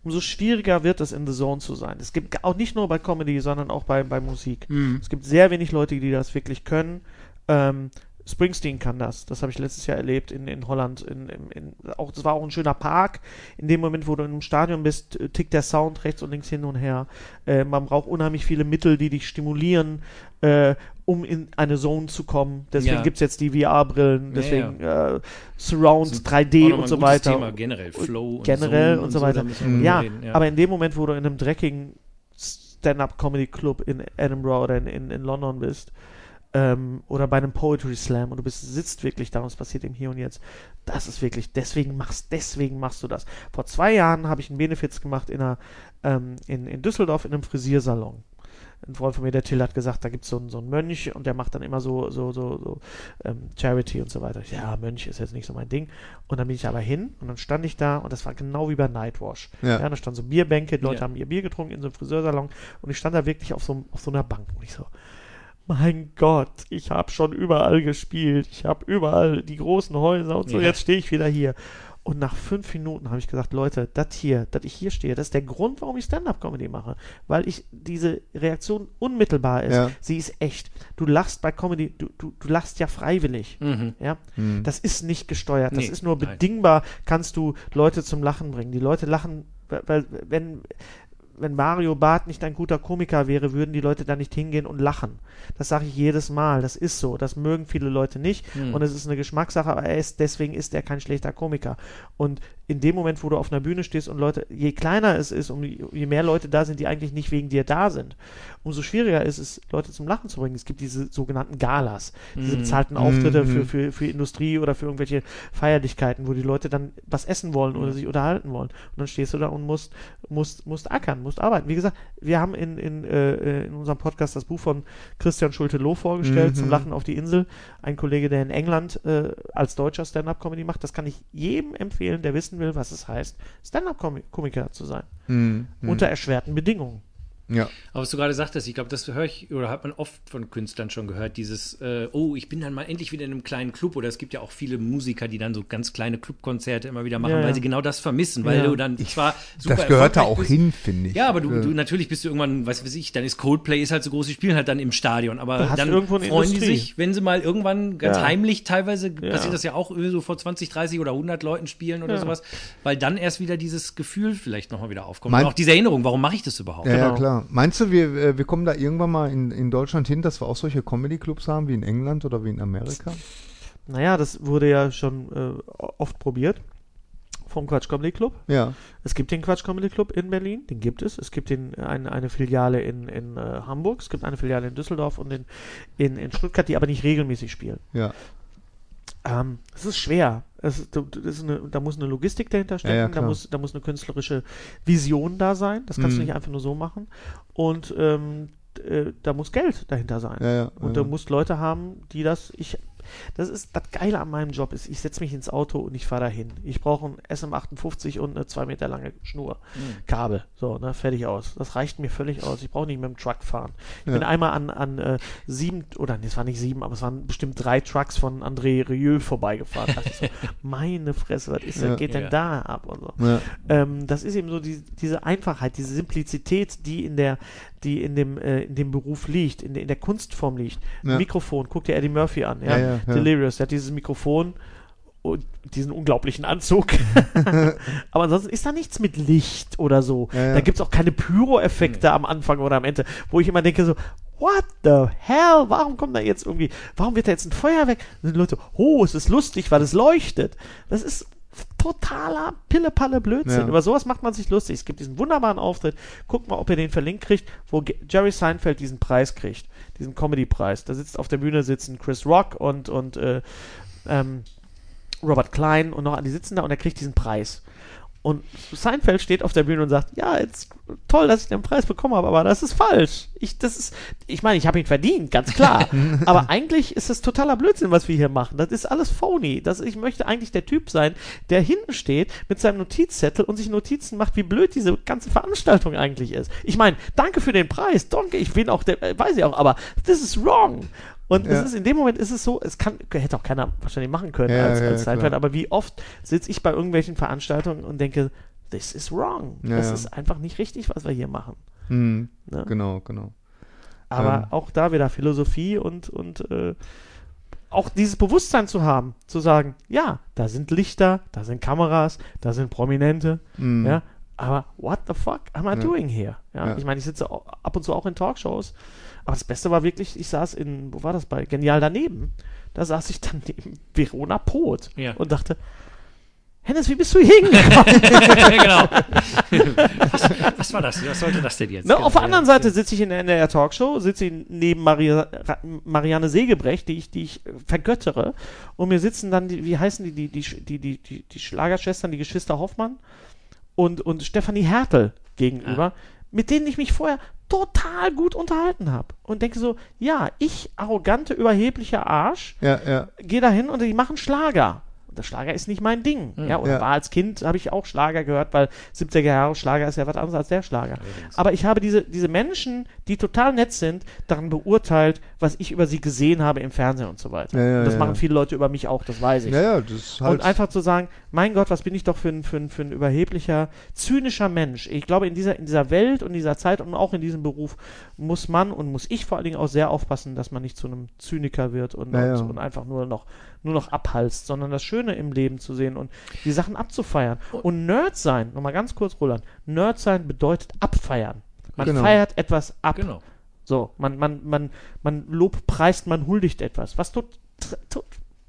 umso schwieriger wird es, in the Zone zu sein. Es gibt auch nicht nur bei Comedy, sondern auch bei, bei Musik. Mhm. Es gibt sehr wenig Leute, die das wirklich können. Ähm, Springsteen kann das. Das habe ich letztes Jahr erlebt in, in Holland. In, in, auch, das war auch ein schöner Park. In dem Moment, wo du in einem Stadion bist, äh, tickt der Sound rechts und links hin und her. Äh, man braucht unheimlich viele Mittel, die dich stimulieren, äh, um in eine Zone zu kommen. Deswegen Ja. gibt es jetzt die VR-Brillen, deswegen Äh, Surround, ist 3D auch noch mal und so weiter. Thema, generell Flow und generell Zone und so weiter. mal Ja, reden, aber in dem Moment, wo du in einem dreckigen Stand-up-Comedy-Club in Edinburgh oder in, in, in London bist, ähm, oder bei einem Poetry Slam und du bist, sitzt wirklich da und es passiert im Hier und Jetzt, das ist wirklich, deswegen machst, deswegen machst du das. Vor zwei Jahren habe ich einen Benefits gemacht in, einer, ähm, in, in Düsseldorf in einem Frisiersalon. Ein Freund von mir, der Till, hat gesagt, da gibt es so, einen- so einen Mönch und der macht dann immer so, so, so, so ähm, Charity und so weiter. Ja, Mönch ist jetzt nicht so mein Ding. Und dann bin ich aber hin und dann stand ich da und das war genau wie bei Nightwash. Ja. Ja, da standen so Bierbänke, die Leute Ja. haben ihr Bier getrunken in so einem Friseursalon und ich stand da wirklich auf so, auf so einer Bank und ich so, mein Gott, ich habe schon überall gespielt, ich habe überall die großen Häuser und so, Ja. jetzt stehe ich wieder hier. Und nach fünf Minuten habe ich gesagt, Leute, das hier, dass ich hier stehe, das ist der Grund, warum ich Stand-Up-Comedy mache. Weil ich diese Reaktion unmittelbar ist. Ja. Sie ist echt. Du lachst bei Comedy, du, du, du lachst ja freiwillig. Mhm. Ja, Mhm. das ist nicht gesteuert. Das Nee, ist nur nein. bedingbar, kannst du Leute zum Lachen bringen. Die Leute lachen, weil, weil wenn, wenn Mario Barth nicht ein guter Komiker wäre, würden die Leute da nicht hingehen und lachen. Das sage ich jedes Mal. Das ist so. Das mögen viele Leute nicht. Hm. Und es ist eine Geschmackssache, aber er ist, deswegen ist er kein schlechter Komiker. Und in dem Moment, wo du auf einer Bühne stehst und Leute, je kleiner es ist, um, je mehr Leute da sind, die eigentlich nicht wegen dir da sind, umso schwieriger ist es, Leute zum Lachen zu bringen. Es gibt diese sogenannten Galas, diese Mhm. bezahlten Auftritte Mhm. für, für, für Industrie oder für irgendwelche Feierlichkeiten, wo die Leute dann was essen wollen oder sich unterhalten wollen. Und dann stehst du da und musst, musst, musst ackern, musst arbeiten. Wie gesagt, wir haben in, in, äh, in unserem Podcast das Buch von Christian Schulte-Loh vorgestellt, Mhm. zum Lachen auf die Insel. Ein Kollege, der in England äh, als deutscher Stand-Up-Comedy macht. Das kann ich jedem empfehlen, der wissen will, was es heißt, Stand-Up-Komiker zu sein. Mhm. Unter erschwerten Bedingungen. Ja. Aber was du gerade sagtest, ich glaube, das höre ich oder hat man oft von Künstlern schon gehört, dieses, äh, oh, ich bin dann mal endlich wieder in einem kleinen Club oder es gibt ja auch viele Musiker, die dann so ganz kleine Clubkonzerte immer wieder machen, Ja, weil ja. sie genau das vermissen, weil Ja. du dann zwar super Das gehört da auch bist. hin, finde ich. Ja, aber du, Äh, du natürlich bist du irgendwann, was weiß ich, dann ist Coldplay ist halt so groß, die spielen halt dann im Stadion, aber Da dann freuen die Industrie. sich, wenn sie mal irgendwann ganz Ja. heimlich, teilweise Ja. passiert das ja auch irgendwie so vor 20, 30 oder 100 Leuten spielen oder Ja. sowas, weil dann erst wieder dieses Gefühl vielleicht nochmal wieder aufkommt Mein- und auch diese Erinnerung, warum mache ich das überhaupt? Ja, ja, Genau. klar. Meinst du, wir, äh, wir kommen da irgendwann mal in, in Deutschland hin, dass wir auch solche Comedy-Clubs haben wie in England oder wie in Amerika? Naja, das wurde ja schon äh, oft probiert vom Quatsch Comedy Club. Ja. Es gibt den Quatsch Comedy Club in Berlin, den gibt es. Es gibt den, ein, eine Filiale in, in äh, Hamburg, es gibt eine Filiale in Düsseldorf und in, in, in Stuttgart, die aber nicht regelmäßig spielen. Ja. Ähm, es ist schwer. Es, das ist eine, da muss eine Logistik dahinter stecken, Ja, ja, da, muss, da muss eine künstlerische Vision da sein. Das kannst du Mhm. nicht einfach nur so machen. Und ähm, äh, da muss Geld dahinter sein. Ja, ja, Und ja. du musst Leute haben, die das. Ich, das ist das Geile an meinem Job ist, ich setze mich ins Auto und ich fahre dahin. Ich brauche ein SM58 und eine zwei Meter lange Schnur. Kabel. So, ne, fertig aus. Das reicht mir völlig aus. Ich brauche nicht mit dem Truck fahren. Ich Ja. bin einmal an, an äh, sieben, oder nee, es waren nicht sieben, aber es waren bestimmt drei Trucks von André Rieu vorbeigefahren. Da dachte ich so, meine Fresse, was ist, Ja. geht denn Ja. da ab und so. Ja. Ähm, das ist eben so die, diese Einfachheit, diese Simplizität, die in der, die in dem, äh, in dem Beruf liegt, in, der- in der Kunstform liegt. Ja. Mikrofon, guck dir Eddie Murphy an, ja. Ja, ja. Delirious, der hat dieses Mikrofon und diesen unglaublichen Anzug. Aber ansonsten ist da nichts mit Licht oder so. Da gibt es auch keine Pyro-Effekte am Anfang oder am Ende, wo ich immer denke so, what the hell? Warum kommt da jetzt irgendwie, warum wird da jetzt ein Feuerwerk? Und die Leute, oh, es ist lustig, weil es leuchtet. Das ist totaler Pille-Palle Blödsinn. Ja. Über sowas macht man sich lustig. Es gibt diesen wunderbaren Auftritt. Guckt mal, ob ihr den verlinkt kriegt, wo Jerry Seinfeld diesen Preis kriegt. Diesen Comedy-Preis. Da sitzt auf der Bühne sitzen Chris Rock und, und äh, ähm, Robert Klein und noch die sitzen da und er kriegt diesen Preis. Und Seinfeld steht auf der Bühne und sagt, ja, jetzt toll, dass ich den Preis bekommen habe, aber das ist falsch. Ich, das ist, ich meine, ich habe ihn verdient, ganz klar. aber eigentlich ist es totaler Blödsinn, was wir hier machen. Das ist alles phony. Das, ich möchte eigentlich der Typ sein, der hinten steht mit seinem Notizzettel und sich Notizen macht, wie blöd diese ganze Veranstaltung eigentlich ist. Ich meine, danke für den Preis, danke, ich bin auch der, äh, weiß ich auch, aber this is wrong. Und Ja. es ist in dem Moment ist es so, es kann, hätte auch keiner wahrscheinlich machen können Ja, als, als klar. aber wie oft sitze ich bei irgendwelchen Veranstaltungen und denke, this is wrong. Das ist einfach nicht richtig, was wir hier machen. Hm, Ne? genau, genau. Aber Ähm. auch da wieder Philosophie und, und äh, auch dieses Bewusstsein zu haben, zu sagen, ja, da sind Lichter, da sind Kameras, da sind Prominente, Hm. ja, aber what the fuck am I Ja. doing here? Ja, Ja. Ich meine, ich sitze ab und zu auch in Talkshows, aber das Beste war wirklich, ich saß in, wo war das bei? Genial daneben. Da saß ich dann neben Verona Poth Ja. und dachte, Hennes, wie bist du hier hingekommen? genau. was, was war das? Was sollte das denn jetzt? Ne, Genau, auf der ja. anderen Seite sitze ich in der NDR Talkshow, sitze ich neben Maria, Marianne Segebrecht, die ich, die ich äh, vergöttere. Und mir sitzen dann, die, wie heißen die, die, die, die, die, die, die Schlagerschwestern, die Geschwister Hoffmann und, und Stefanie Hertel gegenüber, mit denen ich mich vorher total gut unterhalten habe. Und denke so, ja, ich, arrogante, überheblicher Arsch, Ja, ja. gehe da hin und die machen Schlager. Und der Schlager ist nicht mein Ding. Ja, oder Ja. war als Kind, habe ich auch Schlager gehört, weil 70er Jahre Schlager ist ja was anderes als der Schlager. Aber ich habe diese, diese Menschen, die total nett sind, daran beurteilt, was ich über sie gesehen habe im Fernsehen und so weiter. Ja, ja, und das machen viele Leute über mich auch, das weiß ich. Das halt. Und einfach zu sagen, mein Gott, was bin ich doch für ein, für ein, für ein überheblicher, zynischer Mensch. Ich glaube, in dieser, in dieser Welt und dieser Zeit und auch in diesem Beruf muss man und muss ich vor allen Dingen auch sehr aufpassen, dass man nicht zu einem Zyniker wird und, und, und einfach nur noch, nur noch abhalst, sondern das Schöne im Leben zu sehen und die Sachen abzufeiern. Und Nerd sein, nochmal ganz kurz, Roland, Nerd sein bedeutet abfeiern. Man Genau. feiert etwas ab. Genau. So, man, man, man, man lobpreist, man huldigt etwas, was tot, tr- tot,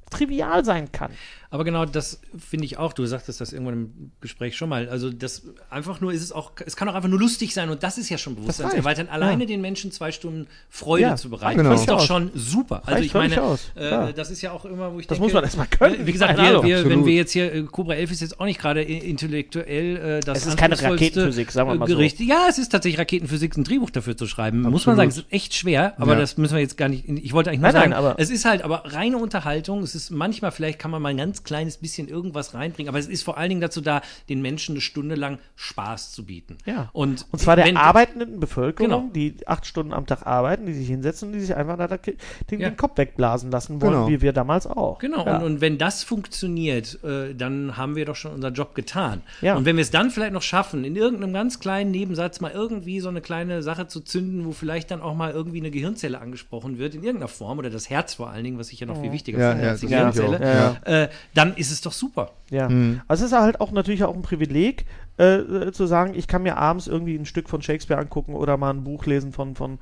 trivial sein kann. Aber genau das finde ich auch. Du sagtest das irgendwann im Gespräch schon mal. Also das einfach nur ist es auch, es kann auch einfach nur lustig sein und das ist ja schon Bewusstseinserweitern. reicht, Alleine ja. den Menschen zwei Stunden Freude Ja, zu bereiten, genau. ist doch schon super. Also Reicht ich meine, äh, das ist ja auch immer, wo ich Das denke, muss man erstmal können. Wie gesagt, wir, wir, wenn Absolut. wir jetzt hier, äh, Cobra 11 ist jetzt auch nicht gerade intellektuell äh, das Es ist keine Raketenphysik, sagen wir mal so. Gericht. Ja, es ist tatsächlich Raketenphysik, ein Drehbuch dafür zu schreiben. Muss man sagen, es ist echt schwer, aber Ja. das müssen wir jetzt gar nicht, ich wollte eigentlich nur Nein, sagen, nein, aber- es ist halt aber reine Unterhaltung. Es ist manchmal, vielleicht kann man mal ein ganz kleines bisschen irgendwas reinbringen, aber es ist vor allen Dingen dazu da, den Menschen eine Stunde lang Spaß zu bieten. Ja. Und, Und zwar der wenn- arbeitenden Bevölkerung, Genau. die acht Stunden am Tag arbeiten, die sich hinsetzen und die sich einfach da den, Ja. den Kopf wegblasen lassen wollen, Genau. wie wir damals auch. Genau, Ja. und, und wenn das funktioniert, äh, dann haben wir doch schon unseren Job getan. Ja. Und wenn wir es dann vielleicht noch schaffen, in irgendeinem ganz kleinen Nebensatz mal irgendwie so eine kleine Sache zu zünden, wo vielleicht dann auch mal irgendwie eine Gehirnzelle angesprochen wird, in irgendeiner Form, oder das Herz vor allen Dingen, was ich ja noch viel wichtiger Ja, finde ja, als die Gehirnzelle. Äh, dann ist es doch super. Ja. Mhm. Also es ist halt auch natürlich auch ein Privileg, äh, äh, zu sagen, ich kann mir abends irgendwie ein Stück von Shakespeare angucken oder mal ein Buch lesen von, von,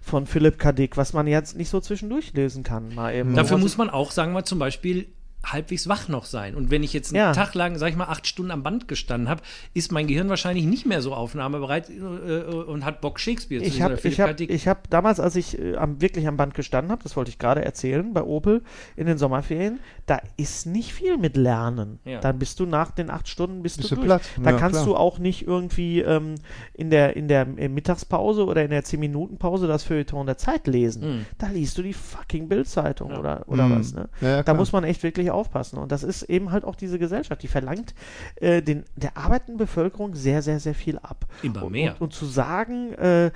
von Philipp K. Dick, was man jetzt nicht so zwischendurch lesen kann. Mal eben. Dafür Was- muss man auch, sagen wir zum Beispiel, halbwegs wach noch sein. Und wenn ich jetzt einen Ja. Tag lang, sag ich mal, acht Stunden am Band gestanden habe, ist mein Gehirn wahrscheinlich nicht mehr so aufnahmebereit äh, äh, und hat Bock, Shakespeare zu Ich habe ich hab, ich hab damals, als ich äh, am, wirklich am Band gestanden habe, das wollte ich gerade erzählen, bei Opel in den Sommerferien, da ist nicht viel mit Lernen. Ja. Dann bist du nach den acht Stunden bist, Bist du du durch. platt. Da Ja, kannst klar. du auch nicht irgendwie ähm, in der, in der äh, Mittagspause oder in der 10-Minuten-Pause das Feuilleton der Zeit lesen. Mhm. Da liest du die fucking Bildzeitung Ja. oder, oder Mhm. was. Ne? Ja, ja, da muss man echt wirklich aufpassen. Und das ist eben halt auch diese Gesellschaft, die verlangt äh, den, der arbeitenden Bevölkerung sehr, sehr, sehr viel ab. Immer Und- mehr. Und, und zu sagen, äh, äh,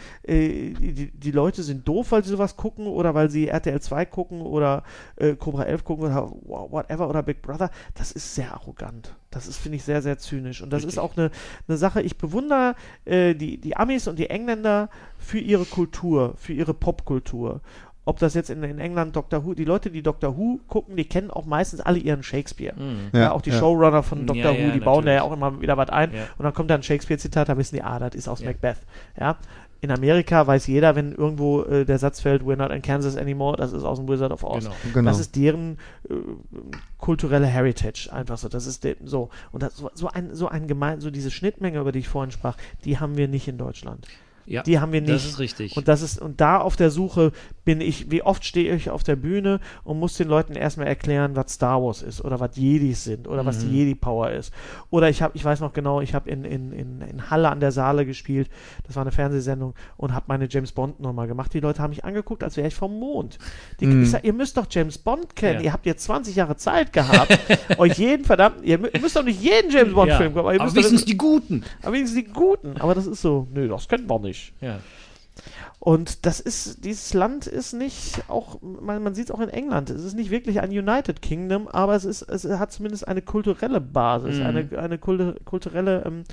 die, die Leute sind doof, weil sie sowas gucken oder weil sie RTL 2 gucken oder äh, Cobra 11 gucken oder wha- whatever oder Big Brother, das ist sehr arrogant. Das ist, finde ich, sehr, sehr zynisch. Und das Richtig. ist auch eine, eine Sache, ich bewundere äh, die, die Amis und die Engländer für ihre Kultur, für ihre Popkultur. Ob das jetzt in, in England Doctor Who, die Leute, die Doctor Who gucken, die kennen auch meistens alle ihren Shakespeare. Mhm. Ja, Ja, auch die ja. Showrunner von Ja, Doctor ja, Who, die bauen da ja natürlich. auch immer wieder was ein. Ja. Und dann kommt da ein Shakespeare-Zitat, da wissen die, ah, das ist aus Ja. Macbeth. Ja. In Amerika weiß jeder, wenn irgendwo äh, der Satz fällt, we're not in Kansas anymore, das ist aus dem Wizard of Oz. Genau. Genau. Das ist deren äh, kulturelle Heritage, einfach so. Das ist de, so. Und das, so, so ein, so ein gemein, so diese Schnittmenge, über die ich vorhin sprach, die haben wir nicht in Deutschland. Ja, Die haben wir nicht. Das ist richtig. Und das ist, und da auf der Suche bin ich, wie oft stehe ich auf der Bühne und muss den Leuten erstmal erklären, was Star Wars ist oder was Jedis sind oder was die Jedi-Power ist. Oder ich habe, ich weiß noch genau, ich habe in, in, in, in Halle an der Saale gespielt, das war eine Fernsehsendung und habe meine James Bond-Nummer gemacht. Die Leute haben mich angeguckt, als wäre ich vom Mond. Die, ich sag, ihr müsst doch James Bond kennen, Ja. ihr habt jetzt 20 Jahre Zeit gehabt, euch jeden verdammten, ihr mü- müsst doch nicht jeden James Bond-Film gucken, aber ihr Aber müsst wenigstens doch, die Guten. aber wenigstens die Guten. Aber das ist so, nö, das kennt man nicht. Ja. Und das ist, dieses Land ist nicht, auch, man, man sieht es auch in England, es ist nicht wirklich ein United Kingdom, aber es ist, es hat zumindest eine kulturelle Basis, Mhm. eine, eine kulturelle ähm,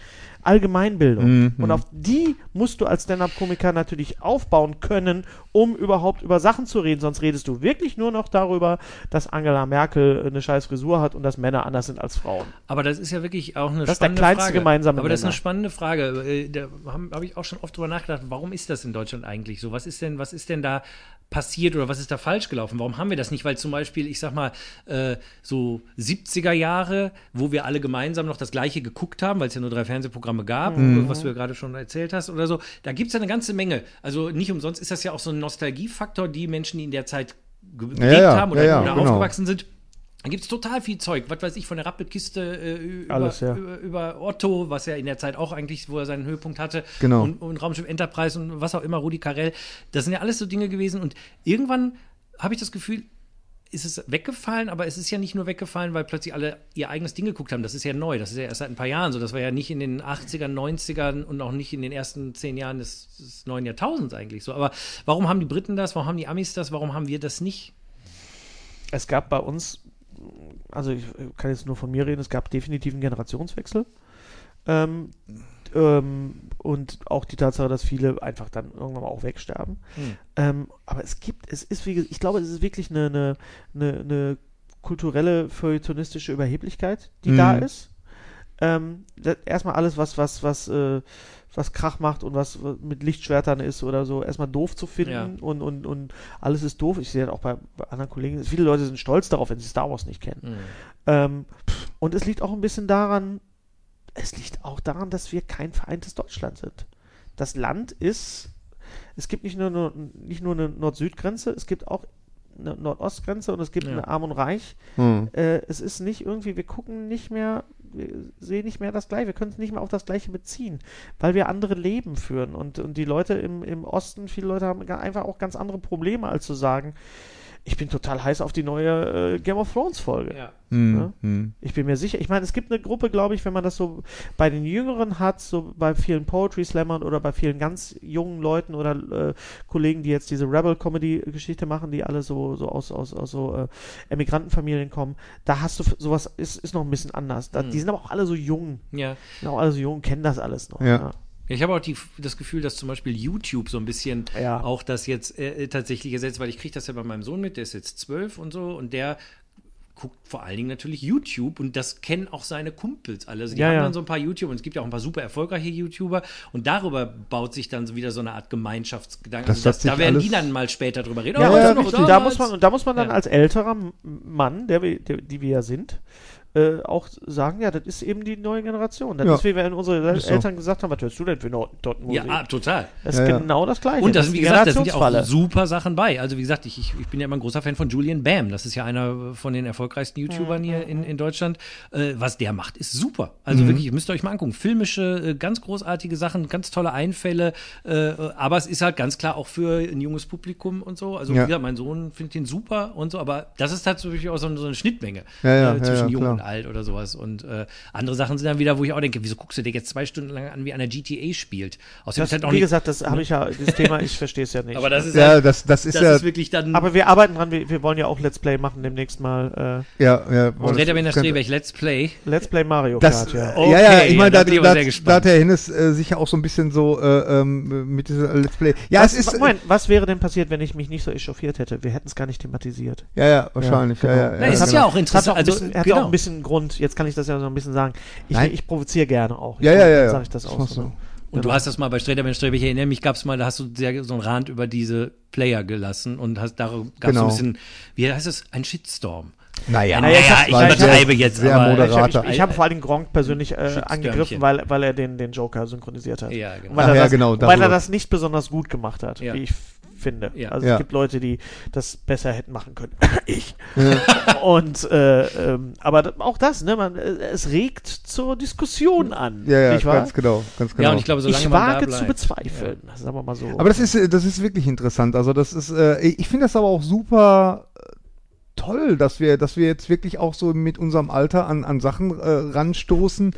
Allgemeinbildung. Mhm. Und auf die musst du als Stand-Up-Komiker natürlich aufbauen können, um überhaupt über Sachen zu reden. Sonst redest du wirklich nur noch darüber, dass Angela Merkel eine scheiß Frisur hat und dass Männer anders sind als Frauen. Aber das ist ja wirklich auch eine Das ist der spannende kleinste Frage. gemeinsame Aber das ist eine spannende Frage. Äh, Da habe hab ich auch schon oft drüber nachgedacht, warum ist das in Deutschland eigentlich so? Was ist denn, was ist denn da passiert oder was ist da falsch gelaufen? Warum haben wir das nicht? Weil zum Beispiel, ich sag mal, äh, so 70er Jahre, wo wir alle gemeinsam noch das Gleiche geguckt haben, weil es ja nur drei Fernsehprogramme gab, was du ja gerade schon erzählt hast oder so, da gibt es ja eine ganze Menge. Also nicht umsonst ist das ja auch so ein Nostalgiefaktor, die Menschen, die in der Zeit ge gelebt ja, haben oder, ja, ja, oder genau. aufgewachsen sind. Da gibt es total viel Zeug, was weiß ich, von der Rappelkiste äh, über, Alles, ja. über, über Otto, was er in der Zeit auch eigentlich, wo er seinen Höhepunkt hatte, Genau. und, und Raumschiff Enterprise und was auch immer, Rudi Carell. Das sind ja alles so Dinge gewesen und irgendwann habe ich das Gefühl, ist es weggefallen, aber es ist ja nicht nur weggefallen, weil plötzlich alle ihr eigenes Ding geguckt haben. Das ist ja neu, das ist ja erst seit ein paar Jahren so. Das war ja nicht in den 80ern, 90ern und auch nicht in den ersten zehn Jahren des, des neuen Jahrtausends eigentlich so. Aber warum haben die Briten das, warum haben die Amis das, warum haben wir das nicht? es gab bei uns, also ich kann jetzt nur von mir reden, es gab definitiv einen Generationswechsel. Ähm, ähm, und auch die Tatsache, dass viele einfach dann irgendwann mal auch wegsterben. Hm. Ähm, aber es gibt, es ist wie, ich glaube, es ist wirklich eine, eine, eine, eine kulturelle, feuilletonistische Überheblichkeit, die da ist. Ähm, da- erstmal alles, was, was, was, äh, was Krach macht und was mit Lichtschwertern ist oder so, erstmal doof zu finden Ja. und, und, und alles ist doof. Ich sehe das auch bei, bei anderen Kollegen. Viele Leute sind stolz darauf, wenn sie Star Wars nicht kennen. Hm. Ähm, und es liegt auch ein bisschen daran, es liegt auch daran, dass wir kein vereintes Deutschland sind. Das Land ist, es gibt nicht nur, nur, nicht nur eine Nord-Süd-Grenze, es gibt auch eine Nord-Ost-Grenze und es gibt Ja. eine Arm und Reich. Hm. Äh, es ist nicht irgendwie, wir gucken nicht mehr, sehen nicht mehr das Gleiche, wir können es nicht mehr auf das Gleiche beziehen, weil wir andere Leben führen. Und, und die Leute im, im Osten, viele Leute haben einfach auch ganz andere Probleme, als zu sagen, ich bin total heiß auf die neue äh, Game of Thrones Folge. Ja. Hm. Ja. Hm. Ich bin mir sicher, ich meine, es gibt eine Gruppe, glaube ich, wenn man das so bei den Jüngeren hat, so bei vielen Poetry Slammern oder bei vielen ganz jungen Leuten oder äh, Kollegen, die jetzt diese Rebel-Comedy-Geschichte machen, die alle so, so aus, aus, aus so äh, Emigrantenfamilien kommen, da hast du sowas, ist, ist noch ein bisschen anders. Da, Mhm. Die sind aber auch alle so jung, ja. sind auch alle so jung, kennen das alles noch. Ja. Ich habe auch die, das Gefühl, dass zum Beispiel YouTube so ein bisschen Ja. auch das jetzt äh, tatsächlich ersetzt, weil ich kriege das ja bei meinem Sohn mit, der ist jetzt zwölf und so und der guckt vor allen Dingen natürlich YouTube und das kennen auch seine Kumpels alle. Also die Ja, haben ja. dann so ein paar YouTube und es gibt ja auch ein paar super erfolgreiche YouTuber und darüber baut sich dann so wieder so eine Art Gemeinschaftsgedanke. Das das, da werden die dann mal später drüber reden. Ja, Oh, und weißt da, muss man, und da muss man dann Ja. als älterer Mann, der, wir- der, die wir ja sind, äh, auch sagen, ja, das ist eben die neue Generation. Das Ja. ist wie wenn unsere Ist so. Eltern gesagt haben, was hörst du denn für Notenmusik? Ja, ah, total. Das ist Ja, ja. genau das Gleiche. Und da Das sind, ist wie gesagt, da sind ja auch super Sachen bei. Also, wie gesagt, ich, ich, ich bin ja immer ein großer Fan von Julian Bam. Das ist ja einer von den erfolgreichsten YouTubern hier in, in Deutschland. Äh, was der macht, ist super. Also wirklich, ihr müsst euch mal angucken. Filmische, äh, ganz großartige Sachen, ganz tolle Einfälle. Äh, aber es ist halt ganz klar auch für ein junges Publikum und so. Also, Ja. wie gesagt, mein Sohn findet den super und so. Aber das ist tatsächlich auch so, so eine Schnittmenge Ja, ja, äh, zwischen ja, jung klar. und alt oder sowas. Und äh, andere Sachen sind dann wieder, wo ich auch denke, wieso guckst du dir jetzt zwei Stunden lang an, wie einer GTA spielt? Außerdem Das, halt auch wie nicht. gesagt, das habe ich ja, das Thema, ich verstehe es ja nicht. aber das ist Ja, halt, das, das ist das ja. ist wirklich dann. Aber wir arbeiten dran, wir, wir wollen ja auch Let's Play machen demnächst mal. ja, ja, Und Räder in der Strebech, Let's Play. Äh, Let's Play Mario Das, Kart, ja. äh, ja, ja, Okay, ich meine, ja, da da, da, hat der Hennes äh, sicher auch so ein bisschen so äh, ähm, mit dieser Let's Play. Ja, was, es ist. Moment, was wäre denn passiert, wenn ich mich nicht so echauffiert hätte? Wir hätten es gar nicht thematisiert. Ja, ja, wahrscheinlich. Ja, genau. ja, Na, ja, es ist genau. ja auch Es hat auch interessant. Also, bisschen, hat genau. auch ein bisschen Grund, jetzt kann ich das ja so ein bisschen sagen. Ich, Nein. ich provoziere gerne auch. Ja, ja, ja, ja. Sag ich das Das auch so. du. Und du Genau. hast das mal bei Sträter, wenn ich erinnere mich, gab es mal, da hast du sehr, so einen Rand über diese Player gelassen und hast darüber gab es so Genau. ein bisschen, wie heißt es, ein Shitstorm. Naja, Naja, ich hab- ich war übertreibe jetzt, sehr aber Ich habe moderater. ich, ich hab vor allem Gronk persönlich äh, angegriffen, weil, weil er den, den, Joker synchronisiert hat. Ja, genau. Und Weil, Ach er ja, das, genau, weil er das nicht besonders gut gemacht hat, Ja. wie ich finde. Ja. Also Ja. es gibt Leute, die das besser hätten machen können. ich. Und äh, ähm, aber auch das, ne, man, äh, es regt zur Diskussion an. Ja, ja, nicht wahr? ganz genau, ganz genau. Ja, und ich glaube, solange ich wage zu bezweifeln. Sagen wir mal so. Aber das ist, äh, das ist wirklich interessant. Also das ist, äh, ich finde das aber auch super toll, dass wir, dass wir jetzt wirklich auch so mit unserem Alter an, an Sachen äh, ranstoßen,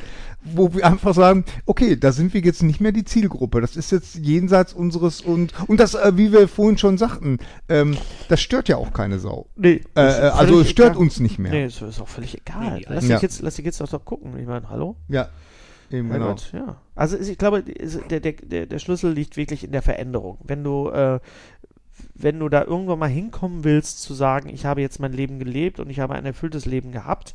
wo wir einfach sagen, okay, da sind wir jetzt nicht mehr die Zielgruppe. Das ist jetzt jenseits unseres und und das, äh, wie wir vorhin schon sagten, ähm, das stört ja auch keine Sau. nee, Äh, das äh, also es stört egal. uns nicht mehr. Nee, es ist auch völlig egal. Nee, lass, Ja. dich jetzt, lass dich jetzt doch, doch gucken. Ich meine, hallo? Ja, eben genau. Gott, ja. Also ich glaube, der, der, der Schlüssel liegt wirklich in der Veränderung. Wenn du, äh, wenn du da irgendwann mal hinkommen willst, zu sagen, ich habe jetzt mein Leben gelebt und ich habe ein erfülltes Leben gehabt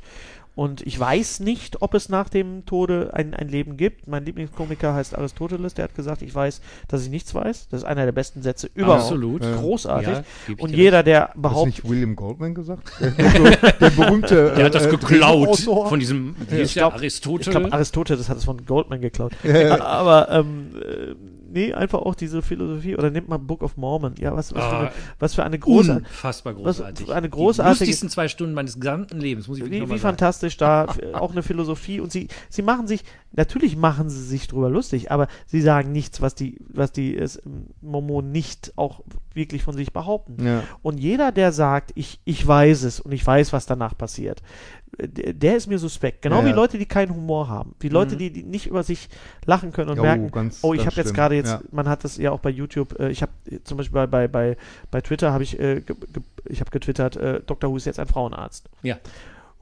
und ich weiß nicht, ob es nach dem Tode ein, ein Leben gibt. Mein Lieblingskomiker heißt Aristoteles, der hat gesagt, ich weiß, dass ich nichts weiß. Das ist einer der besten Sätze überhaupt. Absolut. Ja. Großartig. Ja, ich und jeder, der Hat behauptet, nicht William Goldman gesagt? Der, der, der berühmte. Der hat das äh, geklaut von diesem, wie Ich ist der glaub- Aristotel? Ich glaube, Aristoteles hat es von Goldman geklaut. Ja. Aber, ähm, äh, nee, einfach auch diese Philosophie. Oder nimmt man Book of Mormon. Ja, was, was, für, Ah, eine, was für eine große. Unfassbar was- großartig. eine Die großartige- lustigsten zwei Stunden meines gesamten Lebens, muss ich wirklich Wie, wie fantastisch da f- auch eine Philosophie und sie sie machen sich natürlich machen sie sich drüber lustig, aber sie sagen nichts, was die was die es, Mormonen nicht auch wirklich von sich behaupten. Ja. Und jeder, der sagt, ich, ich weiß es und ich weiß, was danach passiert, äh, der, ist mir suspekt. Genau Ja, wie. Leute, die keinen Humor haben. Die Leute, Mhm. die, die nicht über sich lachen können und Oh, merken, ganz- oh, ich habe jetzt gerade jetzt, Ja. man hat das ja auch bei YouTube, äh, ich habe äh, zum Beispiel bei, bei, bei, bei Twitter habe ich, äh, ge, ge, ich habe getwittert, äh, Dr. Who ist jetzt ein Frauenarzt. Ja.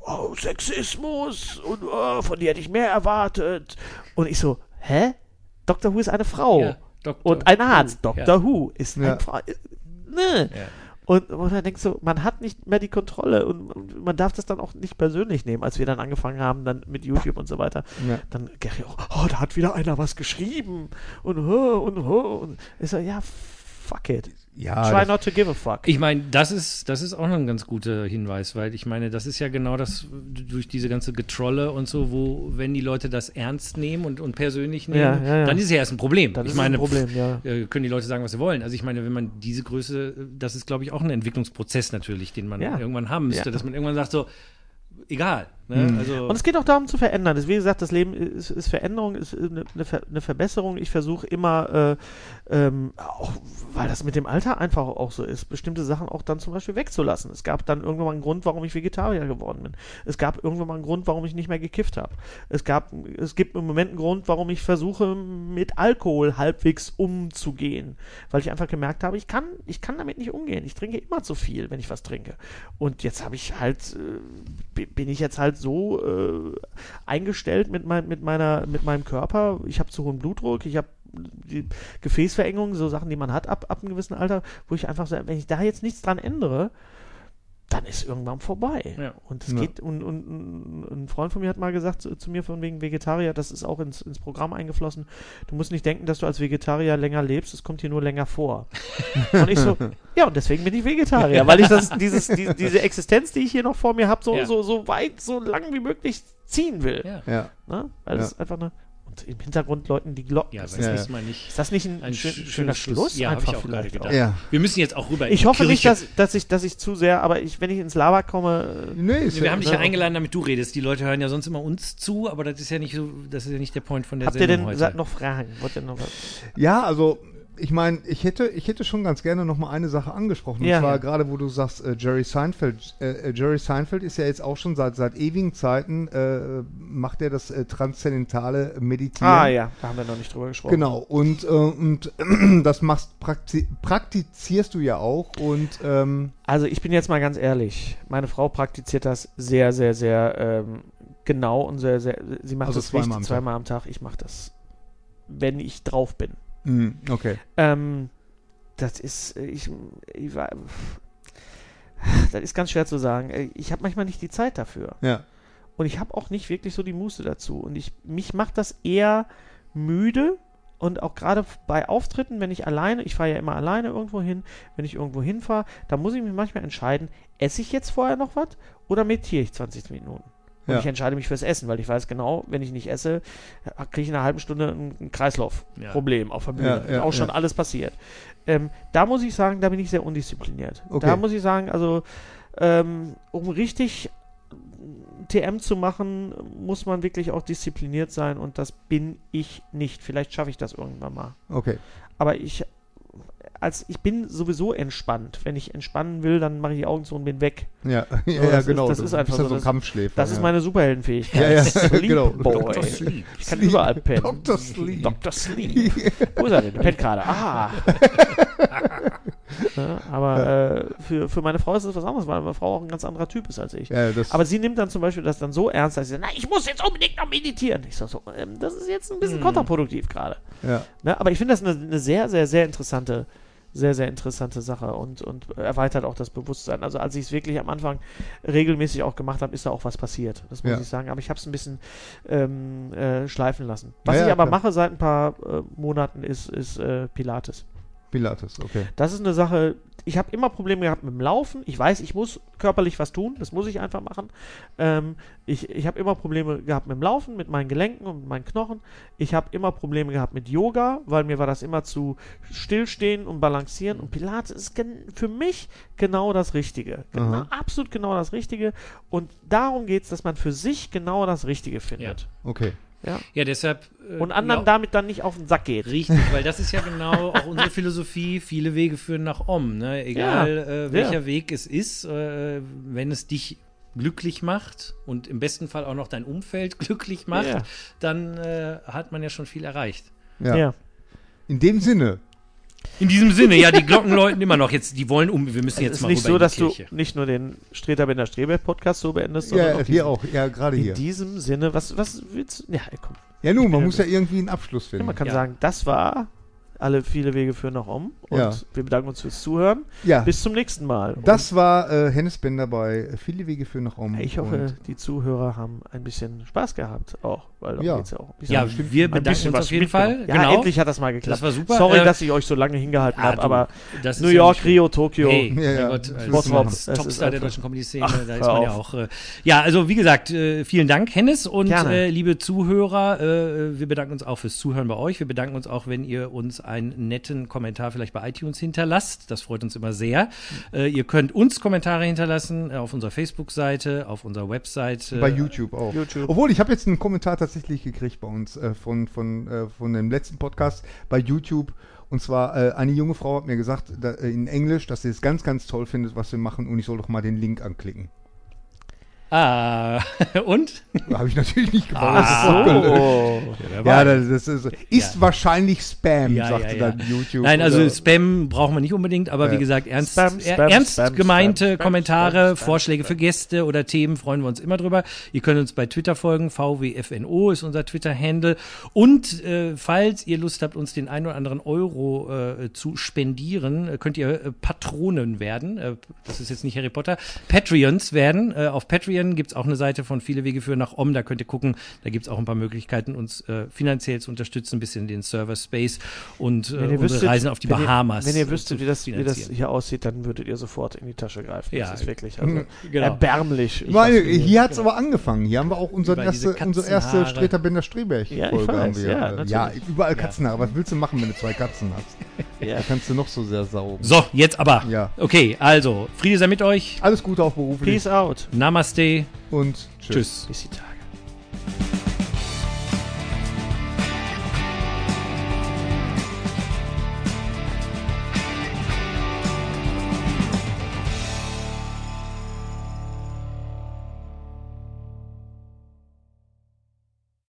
Oh, Sexismus und oh, von dir hätte ich mehr erwartet. Und ich so, hä? Dr. Who ist eine Frau. Ja. Und ein Arzt, Who, Dr. Who, ist Ja. ein Frau. Ne. Ja. Und, und dann denkst du, man hat nicht mehr die Kontrolle und, und man darf das dann auch nicht persönlich nehmen, als wir dann angefangen haben, dann mit YouTube und so weiter. Ja. Dann Gary auch, oh, da hat wieder einer was geschrieben und oh, und oh. Und ich so, ja, fuck it. Ja, Try das- not to give a fuck. Ich meine, das ist, das ist auch noch ein ganz guter Hinweis, weil ich meine, das ist ja genau das durch diese ganze Getrolle und so, wo, wenn die Leute das ernst nehmen und, und persönlich nehmen, Ja, ja, ja. dann ist es ja erst ein Problem. Dann ich ist es meine, ein Problem, ja. äh, können die Leute sagen, was sie wollen. Also ich meine, wenn man diese Größe, das ist, glaube ich, auch ein Entwicklungsprozess natürlich, den man Ja. irgendwann haben müsste, Ja. dass man irgendwann sagt so, egal. Ne? Also, Und es geht auch darum zu verändern. Wie gesagt, das Leben ist, ist Veränderung, ist eine, eine, Ver, eine Verbesserung. Ich versuche immer, äh, ähm, auch weil das mit dem Alter einfach auch so ist, bestimmte Sachen auch dann zum Beispiel wegzulassen. Es gab dann irgendwann mal einen Grund, warum ich Vegetarier geworden bin. Es gab irgendwann mal einen Grund, warum ich nicht mehr gekifft habe. Es gab, es gibt im Moment einen Grund, warum ich versuche, mit Alkohol halbwegs umzugehen. Weil ich einfach gemerkt habe, ich kann, ich kann damit nicht umgehen. Ich trinke immer zu viel, wenn ich was trinke. Und jetzt habe ich halt, äh, bi- bin ich jetzt halt so äh, eingestellt mit, mein, mit, meiner, mit meinem Körper. Ich habe zu hohen Blutdruck, ich habe die Gefäßverengung, so Sachen, die man hat ab, ab einem gewissen Alter, wo ich einfach sage, wenn ich da jetzt nichts dran ändere, dann ist irgendwann vorbei. Ja. Und es Ja. geht, und, und, und ein Freund von mir hat mal gesagt zu, zu mir von wegen Vegetarier, das ist auch ins, ins Programm eingeflossen, du musst nicht denken, dass du als Vegetarier länger lebst, es kommt dir nur länger vor. und ich so, ja, und deswegen bin ich Vegetarier, weil ich das, dieses, die, diese Existenz, die ich hier noch vor mir habe, so, Ja. so, so weit, so lang wie möglich ziehen will. ja. Ja. Ne? Weil Ja. das ist einfach eine. Und im Hintergrund läuten die Glocken. Ja, ist, das Ja, nicht, ja. mal nicht. ist das nicht ein, Ein schön, sch- schöner schöner Schluss? Ja, hab ich einfach auch gerade vielleicht gedacht. auch. Ja. Wir müssen jetzt auch rüber in Ich hoffe nicht, Kirche. dass, dass, ich, dass ich zu sehr, aber ich, wenn ich ins Lava komme, äh, Nee, ist Wir haben dich ja Ja. eingeladen, damit du redest. Die Leute hören ja sonst immer uns zu, aber das ist ja nicht so, das ist ja nicht der Point von der habt ihr Sendung denn heute. noch Fragen? Wollt ihr noch was? Ja, also ich meine, ich hätte, ich hätte schon ganz gerne noch mal eine Sache angesprochen. Ja. Und zwar Ja. gerade, wo du sagst, äh, Jerry Seinfeld. Äh, äh, Jerry Seinfeld ist ja jetzt auch schon seit, seit ewigen Zeiten, äh, macht er das äh, transzendentale Meditieren. Ah ja, da haben wir noch nicht drüber gesprochen. Genau, und, äh, und das machst, prakti praktizierst du ja auch und ähm, Also ich bin jetzt mal ganz ehrlich, meine Frau praktiziert das sehr, sehr, sehr ähm, genau und sehr, sehr, sie macht Also das zweimal richtig am zweimal am Tag. Ich mache das, wenn ich drauf bin. Mh, okay. Ähm, das ist, äh, ich, ich war, das ist ganz schwer zu sagen. Äh, Ich habe manchmal nicht die Zeit dafür. Ja. Und ich habe auch nicht wirklich so die Muße dazu. Und ich, mich macht das eher müde. Und auch gerade bei Auftritten, wenn ich alleine, ich fahre ja immer alleine irgendwo hin, wenn ich irgendwo hinfahre, da muss ich mich manchmal entscheiden, esse ich jetzt vorher noch was oder meditiere ich 20 Minuten? Und Ja. ich entscheide mich fürs Essen, weil ich weiß genau, wenn ich nicht esse, kriege ich in einer halben Stunde ein Kreislaufproblem auf der Bühne. Ja, ja, auch schon ja. alles passiert. Ähm, da muss ich sagen, da bin ich sehr undiszipliniert. Okay. Da muss ich sagen, also ähm, um richtig TM zu machen, muss man wirklich auch diszipliniert sein und das bin ich nicht. Vielleicht schaffe ich das irgendwann mal. Okay. Aber ich, als ich bin sowieso entspannt. Wenn ich entspannen will, dann mache ich die Augen zu und bin weg. Ja, ja, ja das ist- genau. das Du ist einfach ja so, so ein das- Kampfschläfer. Das ist ja. meine Superheldenfähigkeit. Ja, ja, Sleep genau. Boy. Dr. Sleep. Ich kann überall pennen. Dr. Sleep. Dr. Sleep. Wo ist er denn? Der pennt gerade. Ah. ja, aber äh, für, für meine Frau ist das was anderes, weil meine Frau auch ein ganz anderer Typ ist als ich. Das, Aber sie nimmt dann zum Beispiel das dann so ernst, dass sie sagt, na, ich muss jetzt unbedingt noch meditieren. Ich sage so, ähm, das ist jetzt ein bisschen Hm. kontraproduktiv gerade. ja. Ne? Aber ich finde das eine, eine sehr, sehr, sehr interessante, sehr, sehr interessante Sache und, und erweitert auch das Bewusstsein. Also als ich es wirklich am Anfang regelmäßig auch gemacht habe, ist da auch was passiert. Das muss Ja. ich sagen. Aber ich habe es ein bisschen ähm, äh, schleifen lassen. Was Ja, ich aber klar. mache seit ein paar äh, Monaten ist, ist äh, Pilates. Pilates, okay. Das ist eine Sache, ich habe immer Probleme gehabt mit dem Laufen. Ich weiß, ich muss körperlich was tun, das muss ich einfach machen. Ähm, ich ich habe immer Probleme gehabt mit dem Laufen, mit meinen Gelenken und mit meinen Knochen. Ich habe immer Probleme gehabt mit Yoga, weil mir war das immer zu stillstehen und balancieren. Und Pilates ist für mich genau das Richtige. Genau, absolut genau das Richtige. Und darum geht es, dass man für sich genau das Richtige findet. Okay. Ja. Ja, deshalb. äh, Und anderen glaub- damit dann nicht auf den Sack geht. Richtig, weil das ist ja genau auch unsere Philosophie. Viele Wege führen nach Om. Ne? Egal äh, welcher ja. Weg es ist, äh, wenn es dich glücklich macht und im besten Fall auch noch dein Umfeld glücklich macht, Ja. dann äh, hat man ja schon viel erreicht. Ja. ja. In dem Sinne. In diesem Sinne, ja, die Glocken läuten immer noch. Jetzt, die wollen um. Wir müssen Es jetzt ist mal nicht rüber so, in dass die du nicht nur den Streter Bender Strebert Podcast so beendest, sondern Ja, auch hier auch. Ja, gerade In hier. diesem Sinne, was, was willst du? Ja, komm. Ja, nun, man muss ja irgendwie einen Abschluss Ja, finden. man kann Ja. sagen, das war alle viele Wege führen nach um. Und Ja. wir bedanken uns fürs Zuhören. Ja, Bis zum nächsten Mal. das war äh, Hennes Bender bei Viele Wege führen nach Rom. Und ich hoffe, Und die Zuhörer haben ein bisschen Spaß gehabt auch, weil Ja. geht's ja auch. Ein bisschen, Ja, wir ein bedanken bisschen uns was auf jeden. Fall. Ja, genau. endlich hat das mal geklappt. Das war super. Sorry, Äh, dass ich euch so lange hingehalten ah, habe, aber das ist New York, Rio, Tokio. Hey, Ja, Gott, als, ist Topstar der deutschen Comedy-Szene, da ist man ja auch. Äh, ja, also wie gesagt, äh, vielen Dank, Hennes und äh, liebe Zuhörer. Äh, wir bedanken uns auch fürs Zuhören bei euch. Wir bedanken uns auch, wenn ihr uns einen netten Kommentar vielleicht bei iTunes hinterlasst. Das freut uns immer sehr. Äh, ihr könnt uns Kommentare hinterlassen äh, auf unserer Facebook-Seite, auf unserer Website. bei äh, YouTube auch. YouTube. Obwohl, ich habe jetzt einen Kommentar tatsächlich gekriegt bei uns äh, von, von, äh, von dem letzten Podcast bei YouTube. Und zwar, äh, eine junge Frau hat mir gesagt, da, äh, in Englisch, dass sie es ganz, ganz toll findet, was wir machen und ich soll doch mal den Link anklicken. Ah, und? Habe ich natürlich nicht gemacht. Ach so. Ja, das, das ist, ist wahrscheinlich Spam, Ja, sagte ja, ja. dann YouTube. Nein, also oder- Spam brauchen wir nicht unbedingt, aber Ja. wie gesagt, ernst, Spam, Spam, ernst Spam, gemeinte Kommentare, Spam, Spam, Vorschläge Spam. für Gäste oder Themen freuen wir uns immer drüber. Ihr könnt uns bei Twitter folgen, VWFNO ist unser Twitter-Handle. Und äh, falls ihr Lust habt, uns den ein oder anderen Euro äh, zu spendieren, äh, könnt ihr äh, Patronen werden. Äh, das ist jetzt nicht Harry Potter. Patreons werden. Äh, auf Patreon gibt's auch eine Seite von Viele Wege führen nach Om. Da könnt ihr gucken. Da gibt's auch ein paar Möglichkeiten, uns äh, finanziell zu unterstützen, ein bisschen den Server Space und äh, unsere wüsstet, Reisen auf die wenn ihr- Bahamas. Wenn ihr wüsstet, wie das, wie das hier aussieht, dann würdet ihr sofort in die Tasche greifen. Ja. Das ist wirklich also Genau. erbärmlich. Nicht. hier hat es aber angefangen. Hier haben wir auch unsere erste, unsere erste. Streter Bender Streberg Ja, ich Folge haben weiß, wir. ja, Äh, ja, überall Katzenhaare. Was willst du machen, wenn du zwei Katzen hast? Ja. Da kannst du noch so sehr saugen. So, jetzt aber. Ja. Okay, also, Friede sei mit euch. Alles Gute auch beruflich Peace out. Namaste. Und tschüss. Tschüss. Bis.